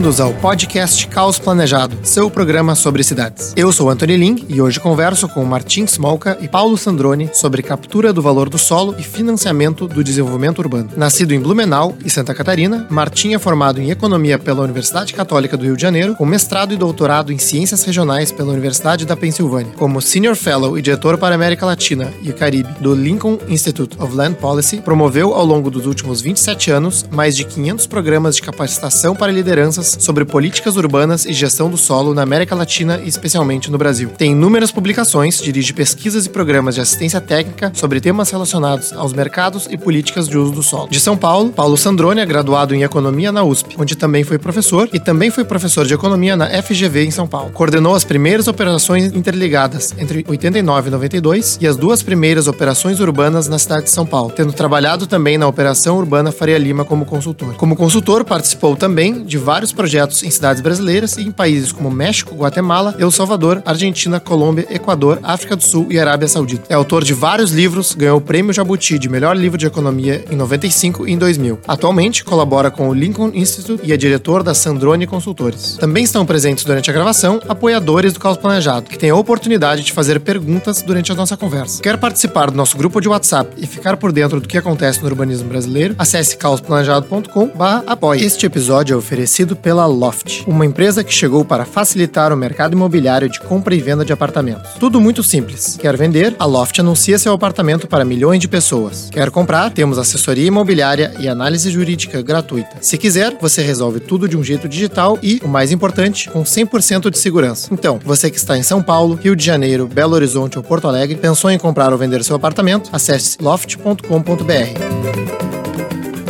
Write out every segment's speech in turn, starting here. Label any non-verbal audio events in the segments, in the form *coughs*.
Bem-vindos ao podcast Caos Planejado, seu programa sobre cidades. Eu sou Anthony Ling e hoje converso com Martin Smolka e Paulo Sandroni sobre captura do valor do solo e financiamento do desenvolvimento urbano. Nascido em Blumenau e Santa Catarina, Martin é formado em Economia pela Universidade Católica do Rio de Janeiro, com mestrado e doutorado em Ciências Regionais pela Universidade da Pensilvânia. Como Senior Fellow e Diretor para a América Latina e Caribe do Lincoln Institute of Land Policy, promoveu ao longo dos últimos 27 anos mais de 500 programas de capacitação para liderança sobre políticas urbanas e gestão do solo na América Latina e especialmente no Brasil. Tem inúmeras publicações, dirige pesquisas e programas de assistência técnica sobre temas relacionados aos mercados e políticas de uso do solo. De São Paulo, Paulo Sandrone é graduado em Economia na USP, onde também foi professor e também foi professor de Economia na FGV em São Paulo. Coordenou as primeiras operações interligadas entre 89 e 92 e as duas primeiras operações urbanas na cidade de São Paulo, tendo trabalhado também na Operação Urbana Faria Lima como consultor. Como consultor, participou também de vários projetos em cidades brasileiras e em países como México, Guatemala, El Salvador, Argentina, Colômbia, Equador, África do Sul e Arábia Saudita. É autor de vários livros, ganhou o Prêmio Jabuti de Melhor Livro de Economia em 95 e em 2000. Atualmente, colabora com o Lincoln Institute e é diretor da Sandrone Consultores. Também estão presentes durante a gravação apoiadores do Caos Planejado, que têm a oportunidade de fazer perguntas durante a nossa conversa. Quer participar do nosso grupo de WhatsApp e ficar por dentro do que acontece no urbanismo brasileiro? Acesse caosplanejado.com/apoie. Este episódio é oferecido oferecido pela Loft, uma empresa que chegou para facilitar o mercado imobiliário de compra e venda de apartamentos. Tudo muito simples. Quer vender? A Loft anuncia seu apartamento para milhões de pessoas. Quer comprar? Temos assessoria imobiliária e análise jurídica gratuita. Se quiser, você resolve tudo de um jeito digital e, o mais importante, com 100% de segurança. Então, você que está em São Paulo, Rio de Janeiro, Belo Horizonte ou Porto Alegre, pensou em comprar ou vender seu apartamento? Acesse loft.com.br.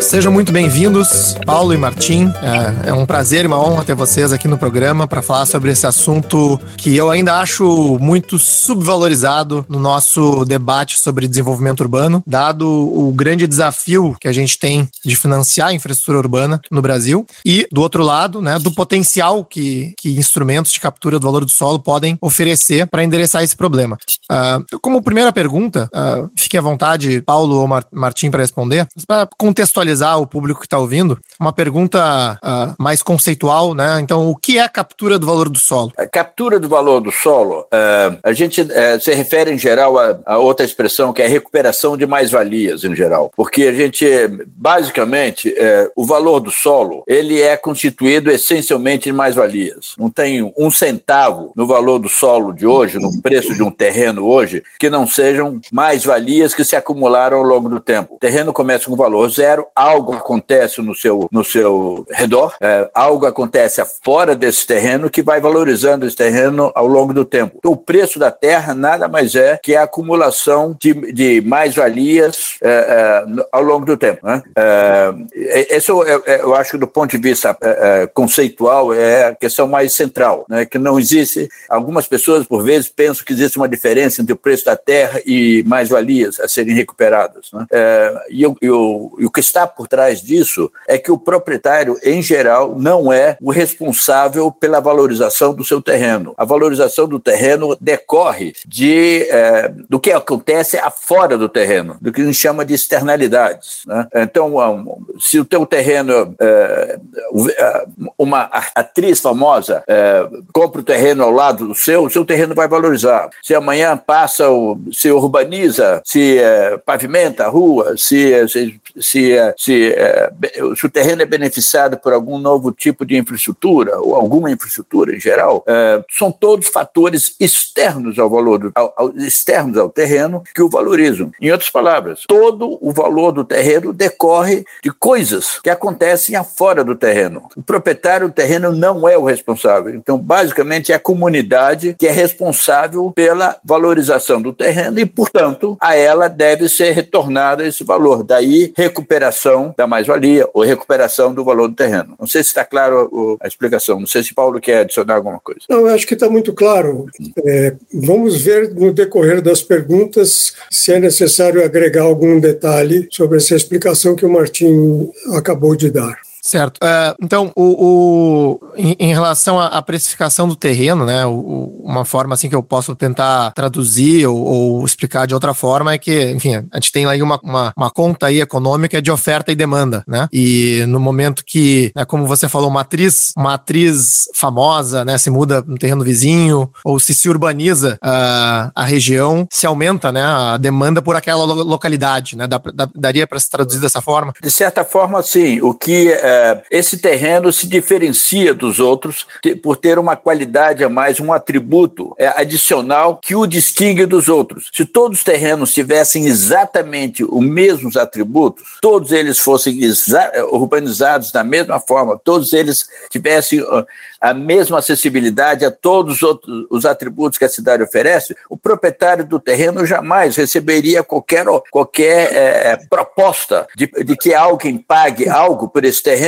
Sejam muito bem-vindos, Paulo e Martim. É, é, um prazer e uma honra ter vocês aqui no programa para falar sobre esse assunto que eu ainda acho muito subvalorizado no nosso debate sobre desenvolvimento urbano, dado o grande desafio que a gente tem de financiar a infraestrutura urbana no Brasil e, do outro lado, né, do potencial que, que instrumentos de captura do valor do solo podem oferecer para endereçar esse problema. Uh, como primeira pergunta, uh, fique à vontade, Paulo ou Mar Martim, para responder, para contextualizar contextualizar o público que está ouvindo, uma pergunta uh, mais conceitual, né? Então, o que é a captura do valor do solo? A captura do valor do solo, uh, a gente uh, se refere em geral a, a, outra expressão que é recuperação de mais-valias em geral, porque a gente, basicamente, uh, o valor do solo, ele é constituído essencialmente de mais-valias. Não tem um centavo no valor do solo de hoje, no preço de um terreno hoje, que não sejam mais-valias que se acumularam ao longo do tempo. O terreno começa com valor zero, algo acontece no seu, no seu redor, é, algo acontece fora desse terreno que vai valorizando esse terreno ao longo do tempo. Então, o preço da terra nada mais é que a acumulação de, de mais-valias é, é, ao longo do tempo. Né? É, esse eu, eu, eu, acho que do ponto de vista é, é, conceitual é a questão mais central, né? que não existe, algumas pessoas por vezes pensam que existe uma diferença entre o preço da terra e mais-valias a serem recuperadas. Né? e, o, e o que está por trás disso é que o proprietário, em geral, não é o responsável pela valorização do seu terreno. A valorização do terreno decorre de, é, do que acontece afora do terreno, do que a gente chama de externalidades. Né? Então, se o teu terreno, é, uma atriz famosa é, compra o terreno ao lado do seu, o seu terreno vai valorizar. Se amanhã passa, se urbaniza, se pavimenta a rua, se, se, se se, é, se o terreno é beneficiado por algum novo tipo de infraestrutura, ou alguma infraestrutura em geral, é, são todos fatores externos ao valor, ao, ao, externos ao terreno que o valorizam. Em outras palavras, todo o valor do terreno decorre de coisas que acontecem afora do terreno. O proprietário do terreno não é o responsável. Então, basicamente, é a comunidade que é responsável pela valorização do terreno e, portanto, a ela deve ser retornado esse valor. Daí, recuperação da mais-valia ou recuperação do valor do terreno. Não sei se está claro a explicação. Não sei se Paulo quer adicionar alguma coisa. Não, eu acho que está muito claro. É, vamos ver no decorrer das perguntas se é necessário agregar algum detalhe sobre essa explicação que o Martim acabou de dar. Certo. Uh, então, o, o em, em, relação à precificação do terreno, né, o, uma forma assim que eu posso tentar traduzir ou, ou, explicar de outra forma é que, enfim, a gente tem aí uma, uma, uma, conta aí econômica de oferta e demanda, né? E no momento que, né, como você falou, uma atriz, uma atriz famosa, né, se muda no terreno vizinho ou se se urbaniza uh, a região, se aumenta, né, a demanda por aquela localidade, né? Da, da, daria para se traduzir dessa forma? De certa forma, sim. O que é, esse terreno se diferencia dos outros por ter uma qualidade a mais, um atributo é, adicional que o distingue dos outros. Se todos os terrenos tivessem exatamente os mesmos atributos, todos eles fossem urbanizados da mesma forma, todos eles tivessem a mesma acessibilidade a todos os outros os atributos que a cidade oferece, o proprietário do terreno jamais receberia qualquer, qualquer é, proposta de, de que alguém pague algo por esse terreno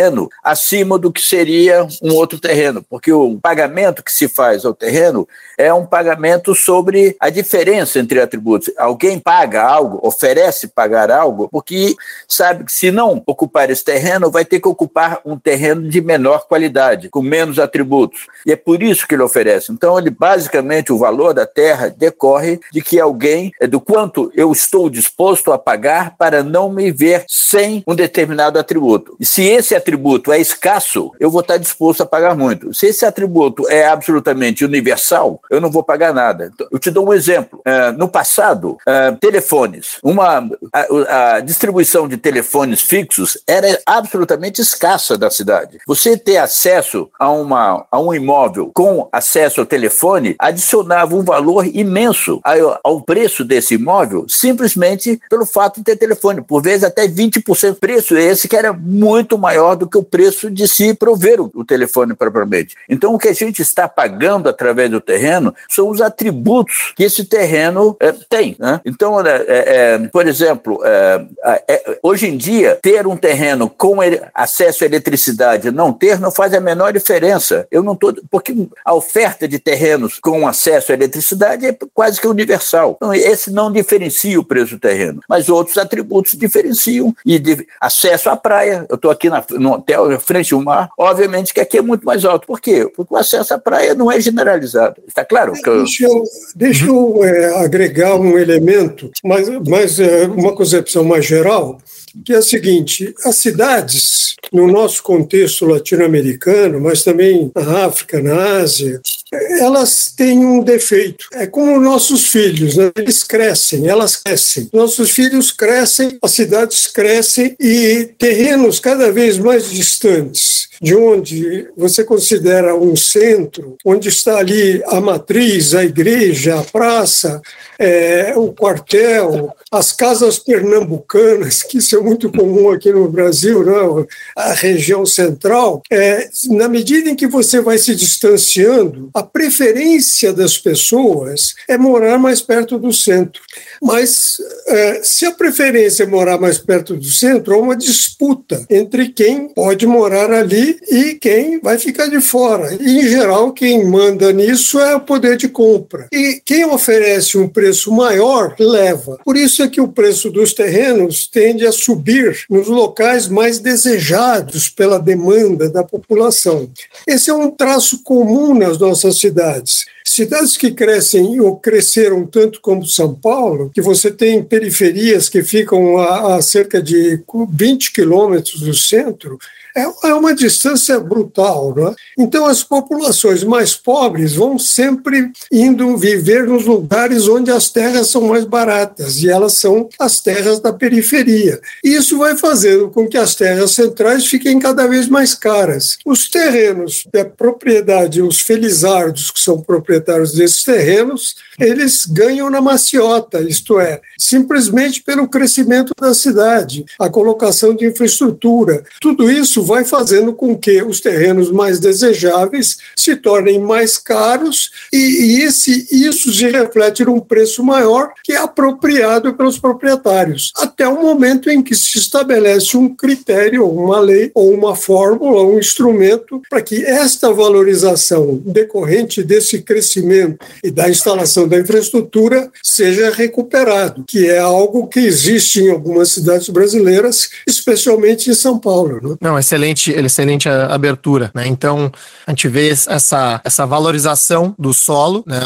acima do que seria um outro terreno, porque o pagamento que se faz ao terreno é um pagamento sobre a diferença entre atributos. Alguém paga algo, oferece pagar algo, porque sabe que se não ocupar esse terreno, vai ter que ocupar um terreno de menor qualidade, com menos atributos. E é por isso que ele oferece. Então, ele basicamente o valor da terra decorre de que alguém, é do quanto eu estou disposto a pagar para não me ver sem um determinado atributo. E se esse atributo é escasso, eu vou estar disposto a pagar muito. Se esse atributo é absolutamente universal, eu não vou pagar nada. Então, eu te dou um exemplo. Uh, no passado, uh, telefones, uma, a, a, distribuição de telefones fixos era absolutamente escassa da cidade. Você ter acesso a, uma, a um imóvel com acesso ao telefone adicionava um valor imenso ao, ao preço desse imóvel, simplesmente pelo fato de ter telefone, por vezes até 20%. Preço esse que era muito maior do que o preço de se prover o, o telefone propriamente. Então, o que a gente está pagando através do terreno são os atributos que esse terreno é, tem. Né? Então, é, é, por exemplo, é, é, hoje em dia, ter um terreno com acesso à eletricidade não ter não faz a menor diferença. Eu não estou. Porque a oferta de terrenos com acesso à eletricidade é quase que universal. Então, esse não diferencia o preço do terreno, mas outros atributos diferenciam. E de, acesso à praia, eu estou aqui na, no hotel, frente ao mar, obviamente que aqui é muito mais alto. Por quê? Porque o acesso à praia não é generalizado. Está claro? Que. Deixa eu, deixa eu é, agregar um elemento, mas, mas é, uma concepção mais geral, que é a seguinte: as cidades, no nosso contexto latino-americano, mas também na África, na Ásia, elas têm um defeito. É como nossos filhos, né? eles crescem, elas crescem. Nossos filhos crescem, as cidades crescem e terrenos cada vez mais distantes de onde você considera um centro, onde está ali a matriz, a igreja, a praça, é, o quartel, as casas pernambucanas, que isso é muito comum aqui no Brasil, né? a região central, é, na medida em que você vai se distanciando, a preferência das pessoas é morar mais perto do centro. Mas é, se a preferência é morar mais perto do centro, há uma disputa entre quem pode morar ali e quem vai ficar de fora. E, em geral, quem manda nisso é o poder de compra. E quem oferece um preço maior, leva. Por isso é que o preço dos terrenos tende a subir nos locais mais desejados pela demanda da população. Esse é um traço comum nas nossas cidades. Cidades que crescem ou cresceram tanto como São Paulo, que você tem periferias que ficam a, a cerca de 20 quilômetros do centro, é, é uma distância brutal. Não é? Então, as populações mais pobres vão sempre indo viver nos lugares onde as terras são mais baratas, e elas são as terras da periferia. Isso vai fazendo com que as terras centrais fiquem cada vez mais caras. Os terrenos da propriedade, os felizardos que são proprietários desses terrenos, eles ganham na maciota, isto é, simplesmente pelo crescimento da cidade, a colocação de infraestrutura. Tudo isso vai fazendo com que os terrenos mais desejáveis se tornem mais caros e, e esse, isso se reflete num preço maior que é apropriado pelos proprietários, até o momento em que se estabelece um critério, uma lei, ou uma fórmula, um instrumento para que esta valorização decorrente desse crescimento e da instalação da infraestrutura seja recuperado, que é algo que existe em algumas cidades brasileiras, especialmente em São Paulo. Né? Não, excelente, excelente abertura. Né? Então, a gente vê essa, essa valorização do solo né,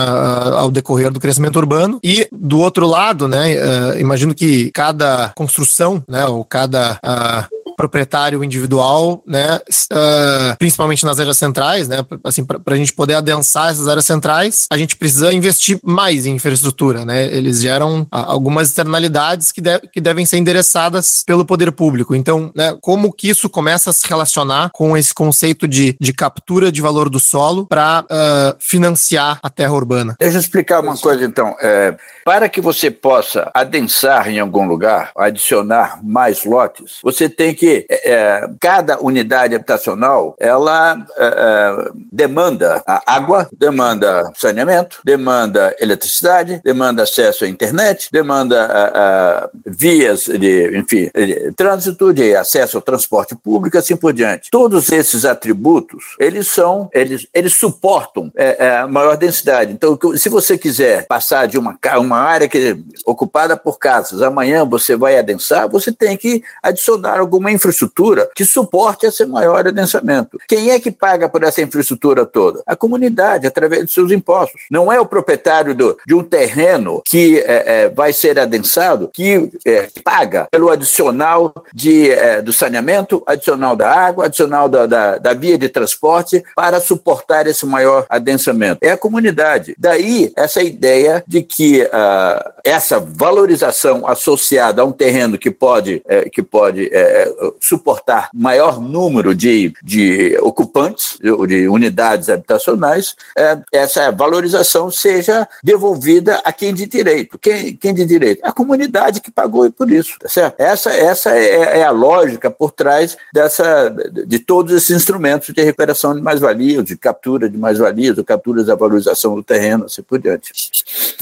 ao decorrer do crescimento urbano e, do outro lado, né, uh, imagino que cada construção, né, ou cada uh, proprietário individual, né, uh, principalmente nas áreas centrais, né, assim, para a gente poder adensar essas áreas centrais, a gente precisa investir mais em infraestrutura, né, eles geram uh, algumas externalidades que, de que devem ser endereçadas pelo poder público. Então, né, como que isso começa a se relacionar com esse conceito de, de captura de valor do solo para uh, ah, financiar a terra urbana? Deixa eu explicar uma coisa, então. É, para que você possa adensar em algum lugar, adicionar mais lotes, você tem que que é, cada unidade habitacional ela é, é demanda água, demanda saneamento, demanda eletricidade, demanda acesso à internet, demanda é, é, vias de, enfim, de trânsito, de acesso ao transporte público, assim por diante. Todos esses atributos eles são, eles, eles suportam é, maior densidade. Então, se você quiser passar de uma, uma área que é ocupada por casas, amanhã você vai adensar, você tem que adicionar alguma infraestrutura que suporte esse maior adensamento. Quem é que paga por essa infraestrutura toda? A comunidade, através de seus impostos. Não é o proprietário do, de um terreno que é, é, vai ser adensado que é, paga pelo adicional de, é, do saneamento, adicional da água, adicional da, da, da via de transporte para suportar esse maior adensamento. É a comunidade. Daí essa ideia de que uh, essa valorização associada a um terreno que pode, é, que pode é, suportar maior número de, de ocupantes, de unidades habitacionais, é, essa valorização seja devolvida a quem de direito. Quem, quem de direito? A comunidade que pagou por isso, tá certo? Essa, essa é, é a lógica por trás dessa, de todos esses instrumentos de recuperação de mais-valias, de captura de mais-valias, de captura da valorização do terreno, assim por diante.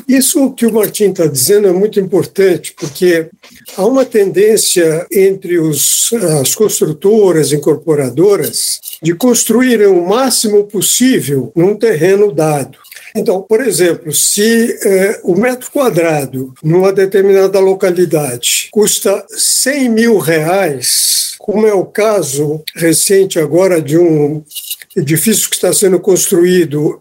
Isso que o Martim está dizendo é muito importante, porque há uma tendência entre os as construtoras, incorporadoras, de construírem o máximo possível num terreno dado. Então, por exemplo, se é, o metro quadrado numa determinada localidade custa 100 mil reais, como é o caso recente agora de um edifício que está sendo construído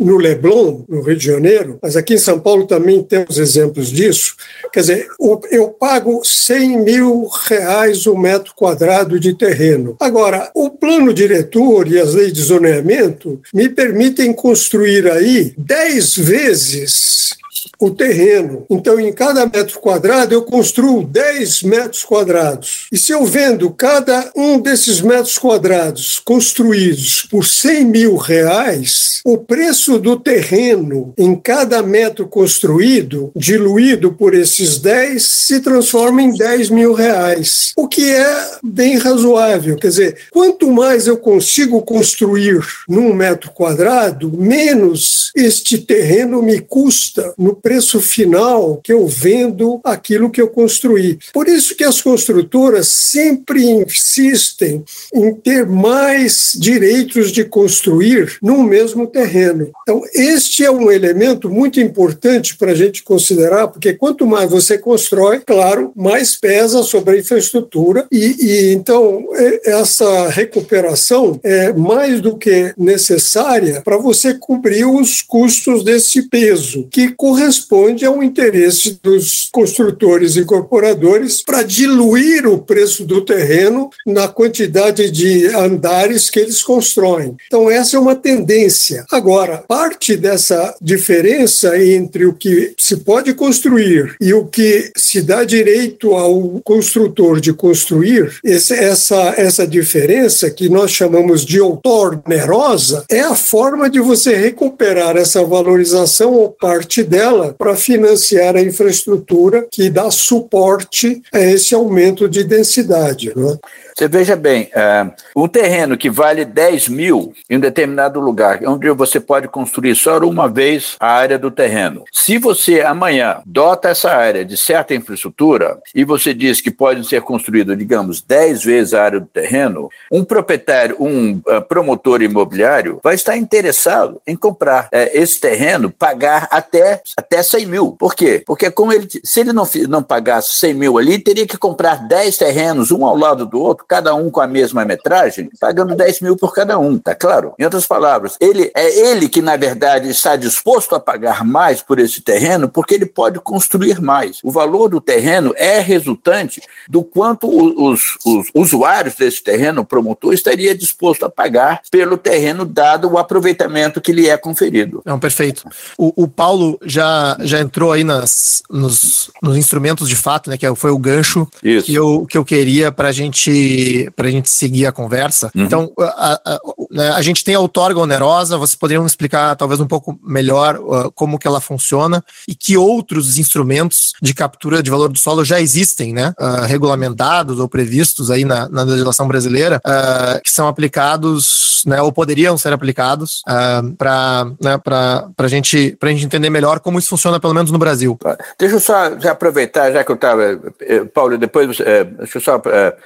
no Leblon, no Rio de Janeiro, mas aqui em São Paulo também temos exemplos disso. Quer dizer, eu pago 100 mil reais o metro quadrado de terreno. Agora, o plano diretor e as leis de zoneamento me permitem construir aí 10 vezes o terreno. Então, em cada metro quadrado, eu construo 10 metros quadrados. E se eu vendo cada um desses metros quadrados construídos por 100 mil reais, o preço do terreno em cada metro construído, diluído por esses 10, se transforma em 10 mil reais, o que é bem razoável. Quer dizer, quanto mais eu consigo construir num metro quadrado, menos este terreno me custa no preço final que eu vendo aquilo que eu construí. Por isso que as construtoras sempre insistem em ter mais direitos de construir no mesmo terreno. Então, este é um elemento muito importante para a gente considerar, porque quanto mais você constrói, claro, mais pesa sobre a infraestrutura e, e então essa recuperação é mais do que necessária para você cobrir os custos desse peso, que corresponde corresponde ao interesse dos construtores e incorporadores para diluir o preço do terreno na quantidade de andares que eles constroem. Então, essa é uma tendência. Agora, parte dessa diferença entre o que se pode construir e o que se dá direito ao construtor de construir, essa, essa diferença, que nós chamamos de outor onerosa, é a forma de você recuperar essa valorização ou parte dela para financiar a infraestrutura que dá suporte a esse aumento de densidade. Né? Você veja bem, uh, um terreno que vale 10 mil em um determinado lugar, onde você pode construir só uma vez a área do terreno. Se você amanhã dota essa área de certa infraestrutura e você diz que pode ser construído, digamos, 10 vezes a área do terreno, um proprietário, um uh, promotor imobiliário vai estar interessado em comprar uh, esse terreno, pagar até, até 100 mil. Por quê? Porque como ele, se ele não, não pagasse 100 mil ali, teria que comprar 10 terrenos, um ao lado do outro, cada um com a mesma metragem, pagando 10 mil por cada um, tá claro? Em outras palavras, ele é ele que, na verdade, está disposto a pagar mais por esse terreno, porque ele pode construir mais. O valor do terreno é resultante do quanto os, os usuários desse terreno, o promotor, estaria disposto a pagar pelo terreno, dado o aproveitamento que lhe é conferido. Não, perfeito. O, o Paulo já, já entrou aí nas, nos, nos instrumentos de fato, né? Que foi o gancho Isso. que eu, que eu queria para gente, a gente seguir a conversa. Uhum. Então, a, a, né, a, gente tem a outorga onerosa, vocês poderiam explicar talvez um pouco melhor uh, como que ela funciona e que outros instrumentos de captura de valor do solo já existem, né? Uh, regulamentados ou previstos aí na, na legislação brasileira, uh, que são aplicados, né? Ou poderiam ser aplicados para né, a gente, gente entender melhor como isso funciona, pelo menos no Brasil. Deixa eu só aproveitar, já que eu estava, eh, Paulo, depois, eh, deixa eu só eh,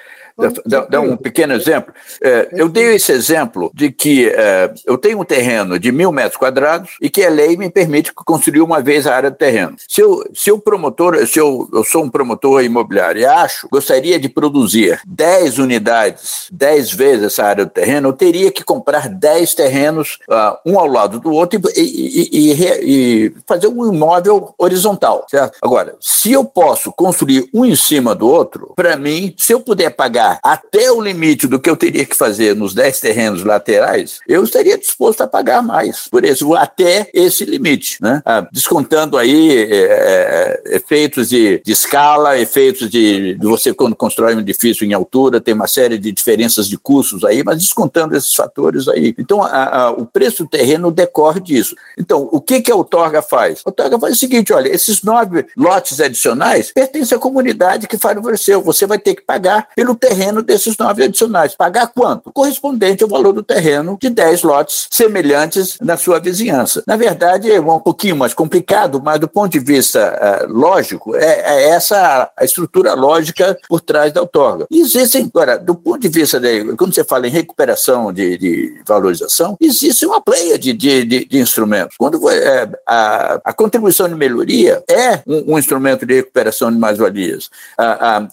dar um pequeno exemplo. É, eu dei esse exemplo de que é, eu tenho um terreno de mil metros quadrados e que a lei me permite construir uma vez a área do terreno. Se eu, se o promotor, se eu, eu sou um promotor imobiliário e acho, gostaria de produzir 10 unidades, 10 vezes essa área do terreno, eu teria que comprar 10 terrenos, uh, um ao lado do outro, e, e, e, e, fazer um imóvel horizontal. Certo? Agora, se eu posso construir um em cima do outro, para mim, se eu puder pagar até o limite do que eu teria que fazer nos 10 terrenos laterais, eu estaria disposto a pagar mais por isso, até esse limite, né? Ah, descontando aí é, é, efeitos de, de, escala, efeitos de, de, você quando constrói um edifício em altura, tem uma série de diferenças de custos aí, mas descontando esses fatores aí. Então, a, a, o preço do terreno decorre disso. Então, o que, que a Outorga faz? A Outorga faz o seguinte, olha, esses nove lotes adicionais pertencem à comunidade que favoreceu. Você vai ter que pagar pelo terreno terreno desses nove adicionais. Pagar quanto? Correspondente ao valor do terreno de 10 lotes semelhantes na sua vizinhança. Na verdade, é um pouquinho mais complicado, mas do ponto de vista uh, lógico, é, é, essa a estrutura lógica por trás da outorga. Existem, agora, do ponto de vista, de, quando você fala em recuperação de, de valorização, existe uma pleia de, de, de, instrumentos. Quando é, a, a, contribuição de melhoria é um, um instrumento de recuperação de mais-valias.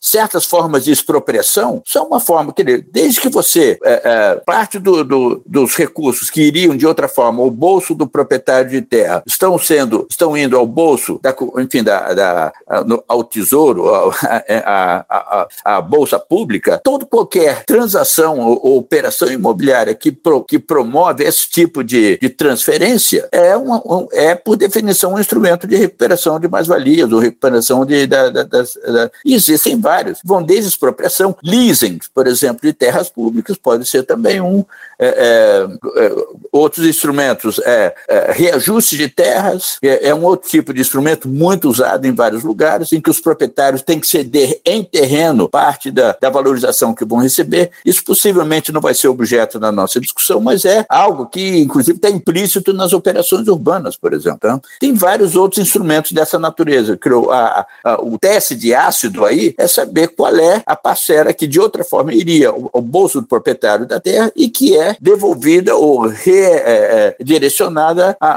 certas formas de expropriação são uma forma, quer dizer, desde que você é, é, parte do, do, dos recursos que iriam de outra forma ao bolso do proprietário de terra estão sendo, estão indo ao bolso, da, enfim, da, da ao tesouro, à *laughs* bolsa pública, toda qualquer transação ou, ou, operação imobiliária que, pro, que promove esse tipo de, de transferência é, uma, um, é, por definição, um instrumento de recuperação de mais-valias ou recuperação de. Da, da, da, existem vários. Vão desde expropriação, por exemplo, de terras públicas, pode ser também um. É, é, é outros instrumentos, é, é, reajuste de terras, é, é, um outro tipo de instrumento muito usado em vários lugares, em que os proprietários têm que ceder em terreno parte da, da valorização que vão receber. Isso possivelmente não vai ser objeto da nossa discussão, mas é algo que, inclusive, está implícito nas operações urbanas, por exemplo. Então, tem vários outros instrumentos dessa natureza. A, a, o teste de ácido aí é saber qual é a parcela que de outra forma iria ao bolso do proprietário da terra e que é devolvida ou redirecionada é, é,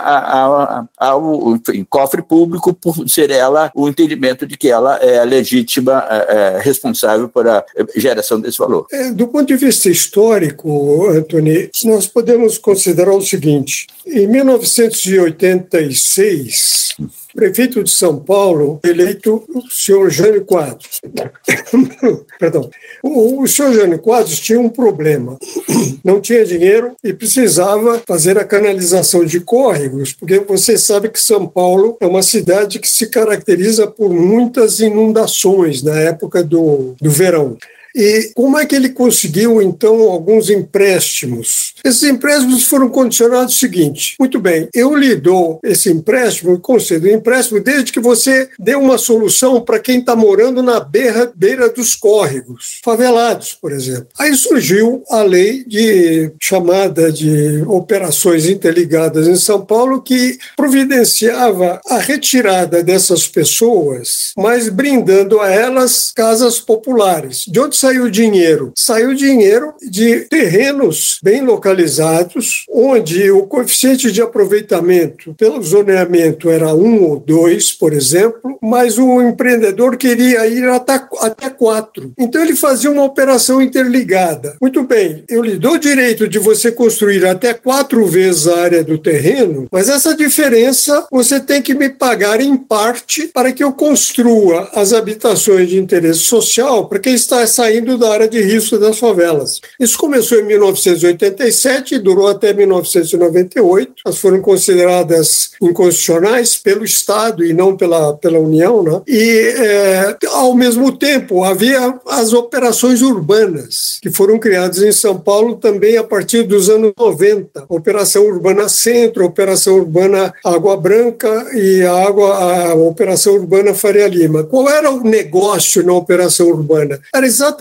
ao enfim, cofre público por ser ela o entendimento de que ela é a legítima é, é responsável por a geração desse valor. Do ponto de vista histórico, Antônio, nós podemos considerar o seguinte: em 1986 prefeito de São Paulo, eleito o senhor Jânio Quadros. *coughs* Perdão. O, o senhor Jânio Quadros tinha um problema. *coughs* Não tinha dinheiro e precisava fazer a canalização de córregos, porque você sabe que São Paulo é uma cidade que se caracteriza por muitas inundações na época do, do verão. E como é que ele conseguiu, então, alguns empréstimos? Esses empréstimos foram condicionados ao seguinte: muito bem, eu lhe dou esse empréstimo, concedo o empréstimo, desde que você dê uma solução para quem está morando na beira, beira dos córregos, favelados, por exemplo. Aí surgiu a lei de chamada de operações interligadas em São Paulo, que providenciava a retirada dessas pessoas, mas brindando a elas casas populares. De onde saiu dinheiro? Saiu dinheiro de terrenos bem localizados, onde o coeficiente de aproveitamento pelo zoneamento era um ou dois, por exemplo, mas o empreendedor queria ir até, até quatro. Então ele fazia uma operação interligada. Muito bem, eu lhe dou o direito de você construir até quatro vezes a área do terreno, mas essa diferença você tem que me pagar em parte para que eu construa as habitações de interesse social para quem está saindo da área de risco das favelas. Isso começou em 1987 e durou até 1998. Elas foram consideradas inconstitucionais pelo Estado e não pela, pela União. Né? E, é, ao mesmo tempo, havia as operações urbanas, que foram criadas em São Paulo também a partir dos anos 90. Operação Urbana Centro, Operação Urbana Água Branca e a, água, a Operação Urbana Faria Lima. Qual era o negócio na Operação Urbana? Era exatamente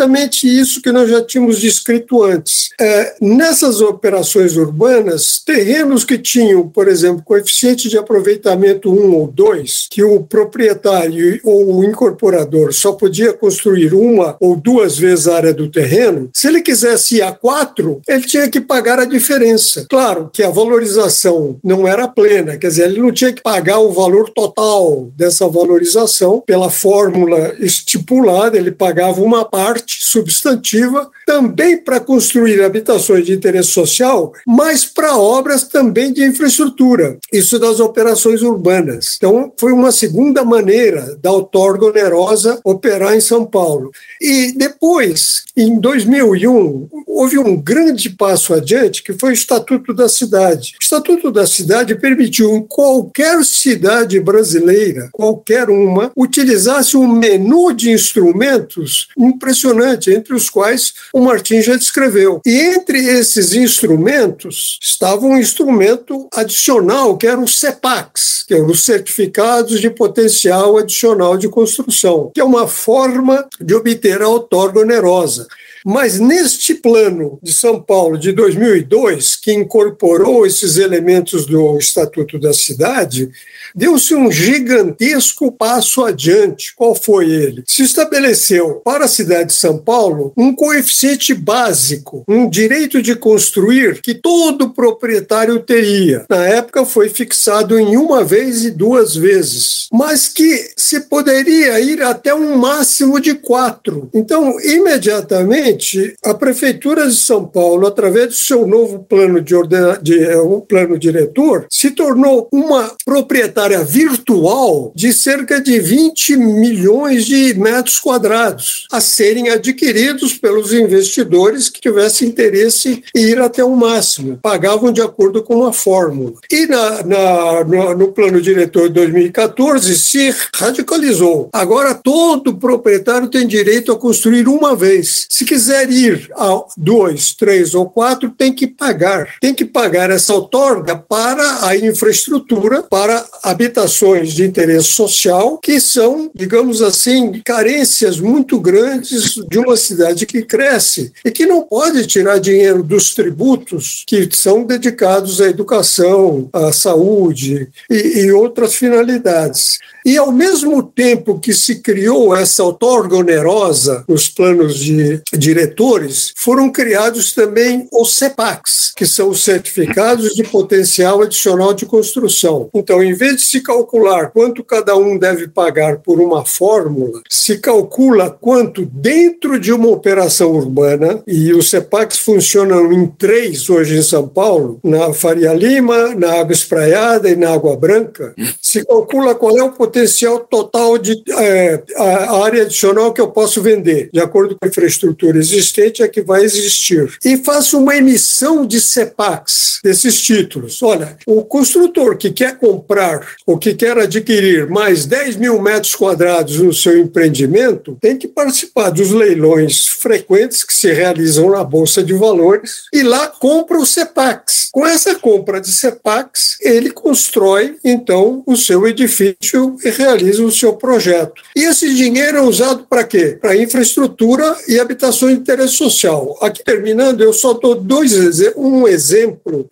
isso que nós já tínhamos descrito antes. É, nessas operações urbanas, terrenos que tinham, por exemplo, coeficiente de aproveitamento 1 ou 2, que o proprietário ou o incorporador só podia construir uma ou duas vezes a área do terreno, se ele quisesse ir a 4, ele tinha que pagar a diferença. Claro que a valorização não era plena, quer dizer, ele não tinha que pagar o valor total dessa valorização pela fórmula estipulada, ele pagava uma parte substantiva também para construir habitações de interesse social, mas para obras também de infraestrutura. Isso das operações urbanas. Então, foi uma segunda maneira da outorga onerosa operar em São Paulo. E depois, em 2001, houve um grande passo adiante, que foi o Estatuto da Cidade. O Estatuto da Cidade permitiu em qualquer cidade brasileira, qualquer uma, utilizasse um menu de instrumentos impressionante, entre os quais o Martim já descreveu. E entre esses instrumentos estava um instrumento adicional, que era o CEPAX, que eram os Certificados de Potencial Adicional de Construção, que é uma forma de obter a outorga onerosa. Mas neste plano de São Paulo de 2002, que incorporou esses elementos do Estatuto da Cidade, deu-se um gigantesco passo adiante. Qual foi ele? Se estabeleceu para a cidade de São Paulo um coeficiente básico, um direito de construir que todo proprietário teria. Na época foi fixado em uma vez e duas vezes, mas que se poderia ir até um máximo de quatro. Então, imediatamente, a Prefeitura de São Paulo, através do seu novo plano de, ordena... de um plano diretor, se tornou uma proprietária virtual de cerca de 20 milhões de metros quadrados a serem adquiridos pelos investidores que tivessem interesse em ir até o máximo. Pagavam de acordo com uma fórmula. E na, na no, no plano diretor de 2014 se radicalizou. Agora todo proprietário tem direito a construir uma vez. Se quiser ir a dois, três ou quatro, tem que pagar. Tem que pagar essa outorga para a infraestrutura, para habitações de interesse social, que são, digamos assim, carências muito grandes de uma cidade que cresce e que não pode tirar dinheiro dos tributos que são dedicados à educação, à saúde e, e outras finalidades. E, ao mesmo tempo que se criou essa outorga onerosa nos planos de diretores, foram criados também os CEPACs, que são os Certificados de Potencial Adicional de Construção. Então, em vez de se calcular quanto cada um deve pagar por uma fórmula, se calcula quanto dentro de uma operação urbana, e os CEPACs funcionam em três hoje em São Paulo, na Faria Lima, na Água Espraiada e na Água Branca, se calcula qual é o potencial potencial total de é, a área adicional que eu posso vender, de acordo com a infraestrutura existente, é que vai existir. E faço uma emissão de CEPAX desses títulos. Olha, o construtor que quer comprar ou que quer adquirir mais 10 mil metros quadrados no seu empreendimento tem que participar dos leilões frequentes que se realizam na Bolsa de Valores e lá compra o CEPAX. Com essa compra de CEPAX, ele constrói, então, o seu edifício e realiza o seu projeto. E esse dinheiro é usado para quê? Para infraestrutura e habitação de interesse social. Aqui terminando, eu só dou dois, um exemplo,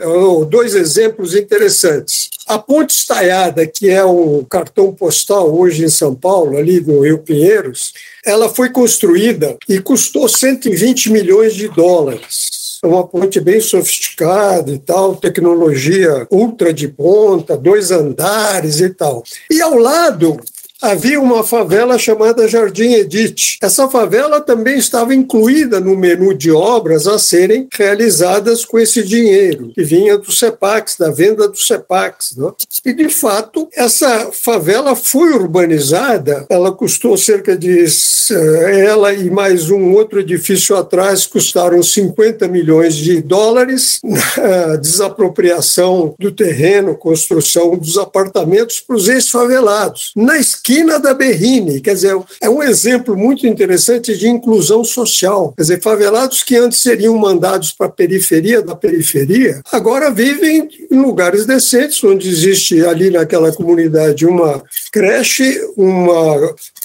dois exemplos interessantes. A Ponte Estaiada, que é um cartão postal hoje em São Paulo, ali no Rio Pinheiros, ela foi construída e custou 120 milhões de dólares. É uma ponte bem sofisticada e tal, tecnologia ultra de ponta, dois andares e tal. E ao lado havia uma favela chamada Jardim Edith. Essa favela também estava incluída no menu de obras a serem realizadas com esse dinheiro, que vinha do CEPAX, da venda do CEPAX. Né? E, de fato, essa favela foi urbanizada, ela custou cerca de. Eh, ela e mais um outro edifício atrás custaram 50 milhões de dólares, na desapropriação do terreno, construção dos apartamentos para os ex-favelados. Na esquina, esquina da Berrine. Quer dizer, é um exemplo muito interessante de inclusão social. Quer dizer, favelados que antes seriam mandados para a periferia da periferia, agora vivem em lugares decentes, onde existe ali naquela comunidade uma creche, um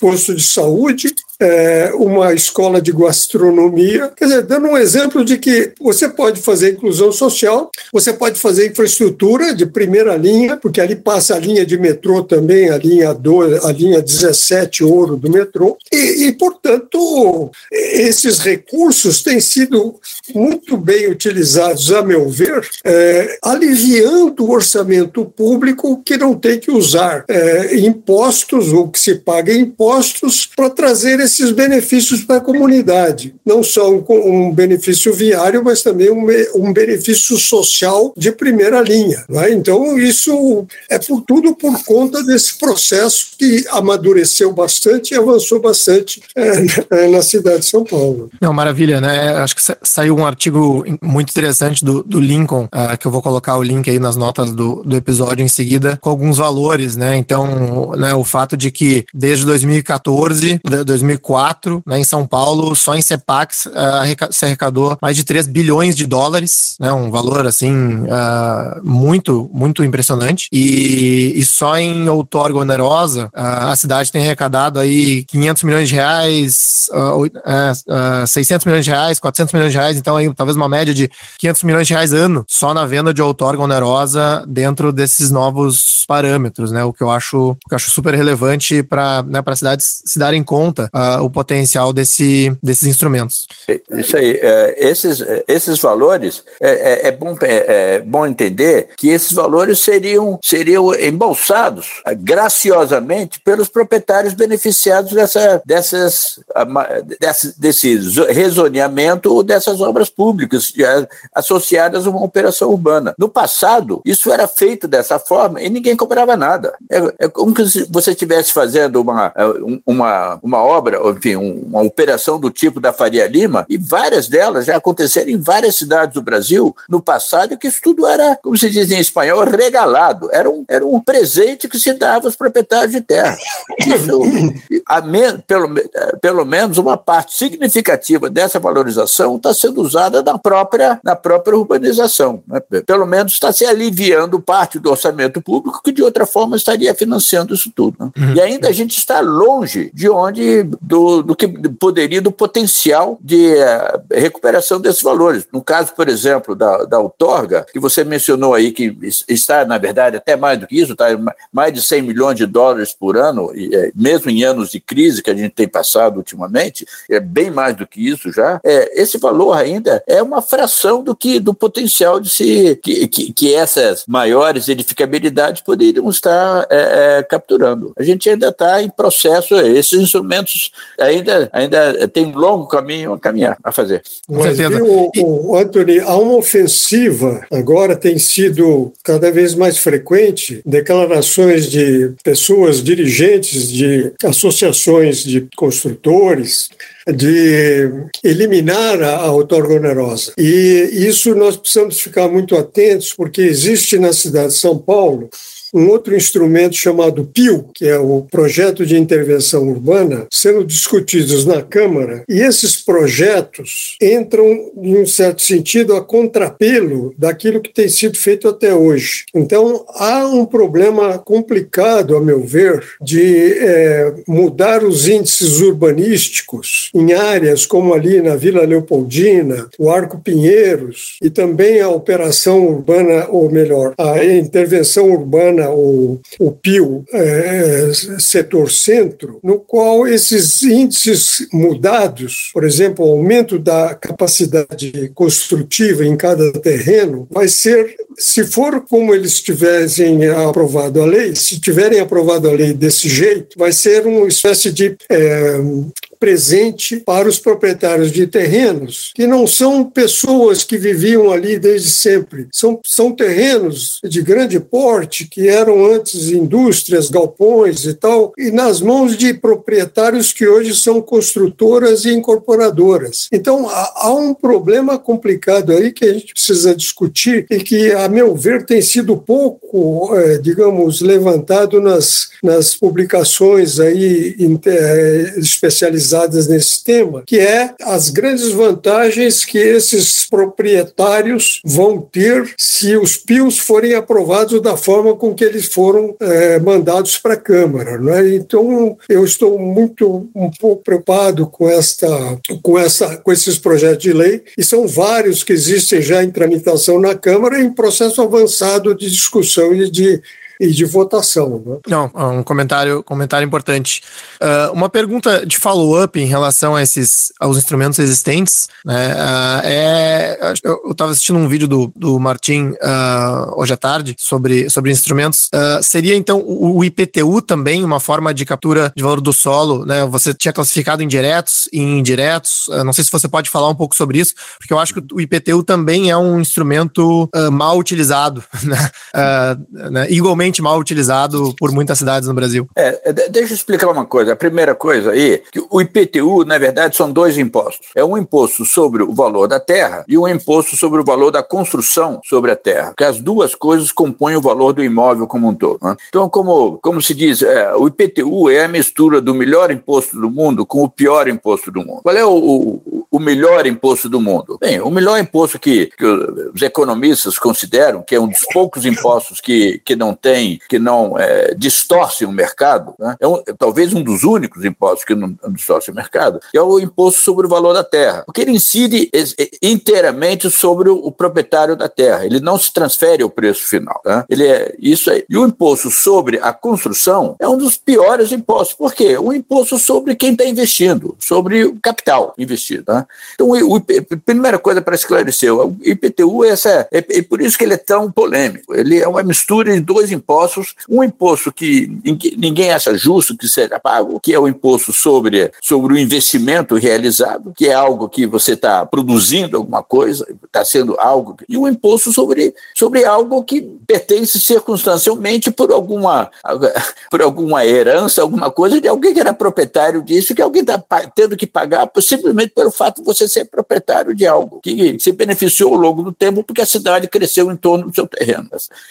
posto de saúde, é, uma escola de gastronomia. Quer dizer, dando um exemplo de que você pode fazer inclusão social, você pode fazer infraestrutura de primeira linha, porque ali passa a linha de metrô também, a linha 2, a linha 17 ouro do metrô, e, e portanto, esses recursos têm sido muito bem utilizados, a meu ver, é, aliviando o orçamento público que não tem que usar é, impostos ou que se paga impostos para trazer esses benefícios para a comunidade. Não só um, um benefício viário, mas também um, um, benefício social de primeira linha. Né? Então, isso é por tudo por conta desse processo que amadureceu bastante e avançou bastante é, na cidade de São Paulo. Não, maravilha, né? Acho que saiu um artigo muito interessante do, do Lincoln, uh, que eu vou colocar o link aí nas notas do, do episódio em seguida, com alguns valores, né? Então, né, o fato de que desde 2014, 2014 2004, né, em São Paulo, só em CEPAX uh, se arrecadou mais de 3 bilhões de dólares, né, um valor assim uh, muito, muito impressionante. E, e só em outorga onerosa, uh, a cidade tem arrecadado aí 500 milhões de reais, uh, 600 milhões de reais, 400 milhões de reais, então aí talvez uma média de 500 milhões de reais ano só na venda de outorga onerosa dentro desses novos parâmetros, né, o que eu acho, que eu acho super relevante para né, as cidades se darem conta o potencial desse, desses instrumentos. Isso aí. É, esses, esses valores, é, é, é bom, é, é, bom entender que esses valores seriam, seriam embolsados graciosamente pelos proprietários beneficiados dessa, dessas, desse, desse rezoneamento ou dessas obras públicas associadas a uma operação urbana. No passado, isso era feito dessa forma e ninguém cobrava nada. É, é como se você estivesse fazendo uma, uma, uma obra enfim, uma operação do tipo da Faria Lima, e várias delas já aconteceram em várias cidades do Brasil no passado, que isso tudo era, como se diz em espanhol, regalado. Era um, era um presente que se dava aos proprietários de terra. Isso, a me, pelo, pelo menos uma parte significativa dessa valorização está sendo usada na própria, na própria urbanização. Né? Pelo menos está se aliviando parte do orçamento público que de outra forma estaria financiando isso tudo. Né? Uhum. E ainda a gente está longe de onde do, do que poderia, do potencial de uh, recuperação desses valores. No caso, por exemplo, da, da outorga, que você mencionou aí, que está, na verdade, até mais do que isso, está mais de 100 milhões de dólares por ano, e, é, mesmo em anos de crise que a gente tem passado ultimamente, é bem mais do que isso já, é, esse valor ainda é uma fração do que do potencial de se que, que, que essas maiores edificabilidades poderiam estar é, é, capturando. A gente ainda está em processo, esses instrumentos ainda, ainda tem um longo caminho a caminhar, a fazer. Mas, viu, o, Anthony, há uma ofensiva, agora tem sido cada vez mais frequente, declarações de pessoas dirigentes de associações de construtores, de eliminar a outorga onerosa. E isso nós precisamos ficar muito atentos, porque existe na cidade de São Paulo um outro instrumento chamado PIO, que é o Projeto de Intervenção Urbana, sendo discutidos na Câmara, e esses projetos entram, em um certo sentido, a contrapelo daquilo que tem sido feito até hoje. Então, há um problema complicado, a meu ver, de é, mudar os índices urbanísticos em áreas como ali na Vila Leopoldina, o Arco Pinheiros, e também a operação urbana, ou melhor, a intervenção urbana o, o PIO é, setor centro, no qual esses índices mudados, por exemplo, o aumento da capacidade construtiva em cada terreno, vai ser, se for como eles tivessem aprovado a lei, se tiverem aprovado a lei desse jeito, vai ser uma espécie de é, presente para os proprietários de terrenos, que não são pessoas que viviam ali desde sempre, são, são terrenos de grande porte, que eram antes indústrias, galpões e tal, e nas mãos de proprietários que hoje são construtoras e incorporadoras. Então, há um problema complicado aí que a gente precisa discutir e que, a meu ver, tem sido pouco, é, digamos, levantado nas, nas publicações aí é, especializadas nesse tema, que é as grandes vantagens que esses proprietários vão ter se os PIOs forem aprovados da forma com que eles foram é, mandados para a Câmara. Né? Então, eu estou muito um pouco preocupado com esta, com essa, com esses projetos de lei e são vários que existem já em tramitação na Câmara em processo avançado de discussão e de e de votação. Né? Não, é um comentário, comentário importante. Uh, uma pergunta de follow-up em relação a esses, aos instrumentos existentes. Né, uh, é, eu estava assistindo um vídeo do, do Martim uh, hoje à tarde sobre, sobre instrumentos. seria então o, o, IPTU também uma forma de captura de valor do solo? Né? Você tinha classificado em diretos e indiretos. não sei se você pode falar um pouco sobre isso, porque eu acho que o IPTU também é um instrumento mal utilizado, *laughs* né? né? igualmente extremamente mal utilizado por muitas cidades no Brasil. É, é deixa eu explicar uma coisa. A primeira coisa aí, que o IPTU, na verdade, são dois impostos. É um imposto sobre o valor da terra e um imposto sobre o valor da construção sobre a terra. Que as duas coisas compõem o valor do imóvel como um todo. Né? Então, como, como se diz, é, o IPTU é a mistura do melhor imposto do mundo com o pior imposto do mundo. Qual é o, o, o melhor imposto do mundo? Bem, o melhor imposto que, que os economistas consideram que é um dos poucos impostos que, que não tem tem, que não é, distorcem o mercado, né? é, um, é, talvez um dos únicos impostos que não, não distorcem o mercado, é o imposto sobre o valor da terra, porque ele incide inteiramente sobre o, proprietário da terra, ele não se transfere ao preço final. Tá? Ele é isso aí. E o imposto sobre a construção é um dos piores impostos. Por quê? O imposto sobre quem está investindo, sobre o capital investido. Tá? Então, o, primeira coisa para esclarecer, o IPTU é, essa, é, é por isso que ele é tão polêmico. Ele é uma mistura de dois impostos impostos, um imposto que ninguém acha justo que seja pago, que é o imposto sobre, sobre o investimento realizado, que é algo que você está produzindo alguma coisa, está sendo algo, e um imposto sobre, sobre algo que pertence circunstancialmente por alguma, por alguma herança, alguma coisa de alguém que era proprietário disso, que alguém está tendo que pagar simplesmente pelo fato de você ser proprietário de algo que se beneficiou ao longo do tempo porque a cidade cresceu em torno do seu terreno.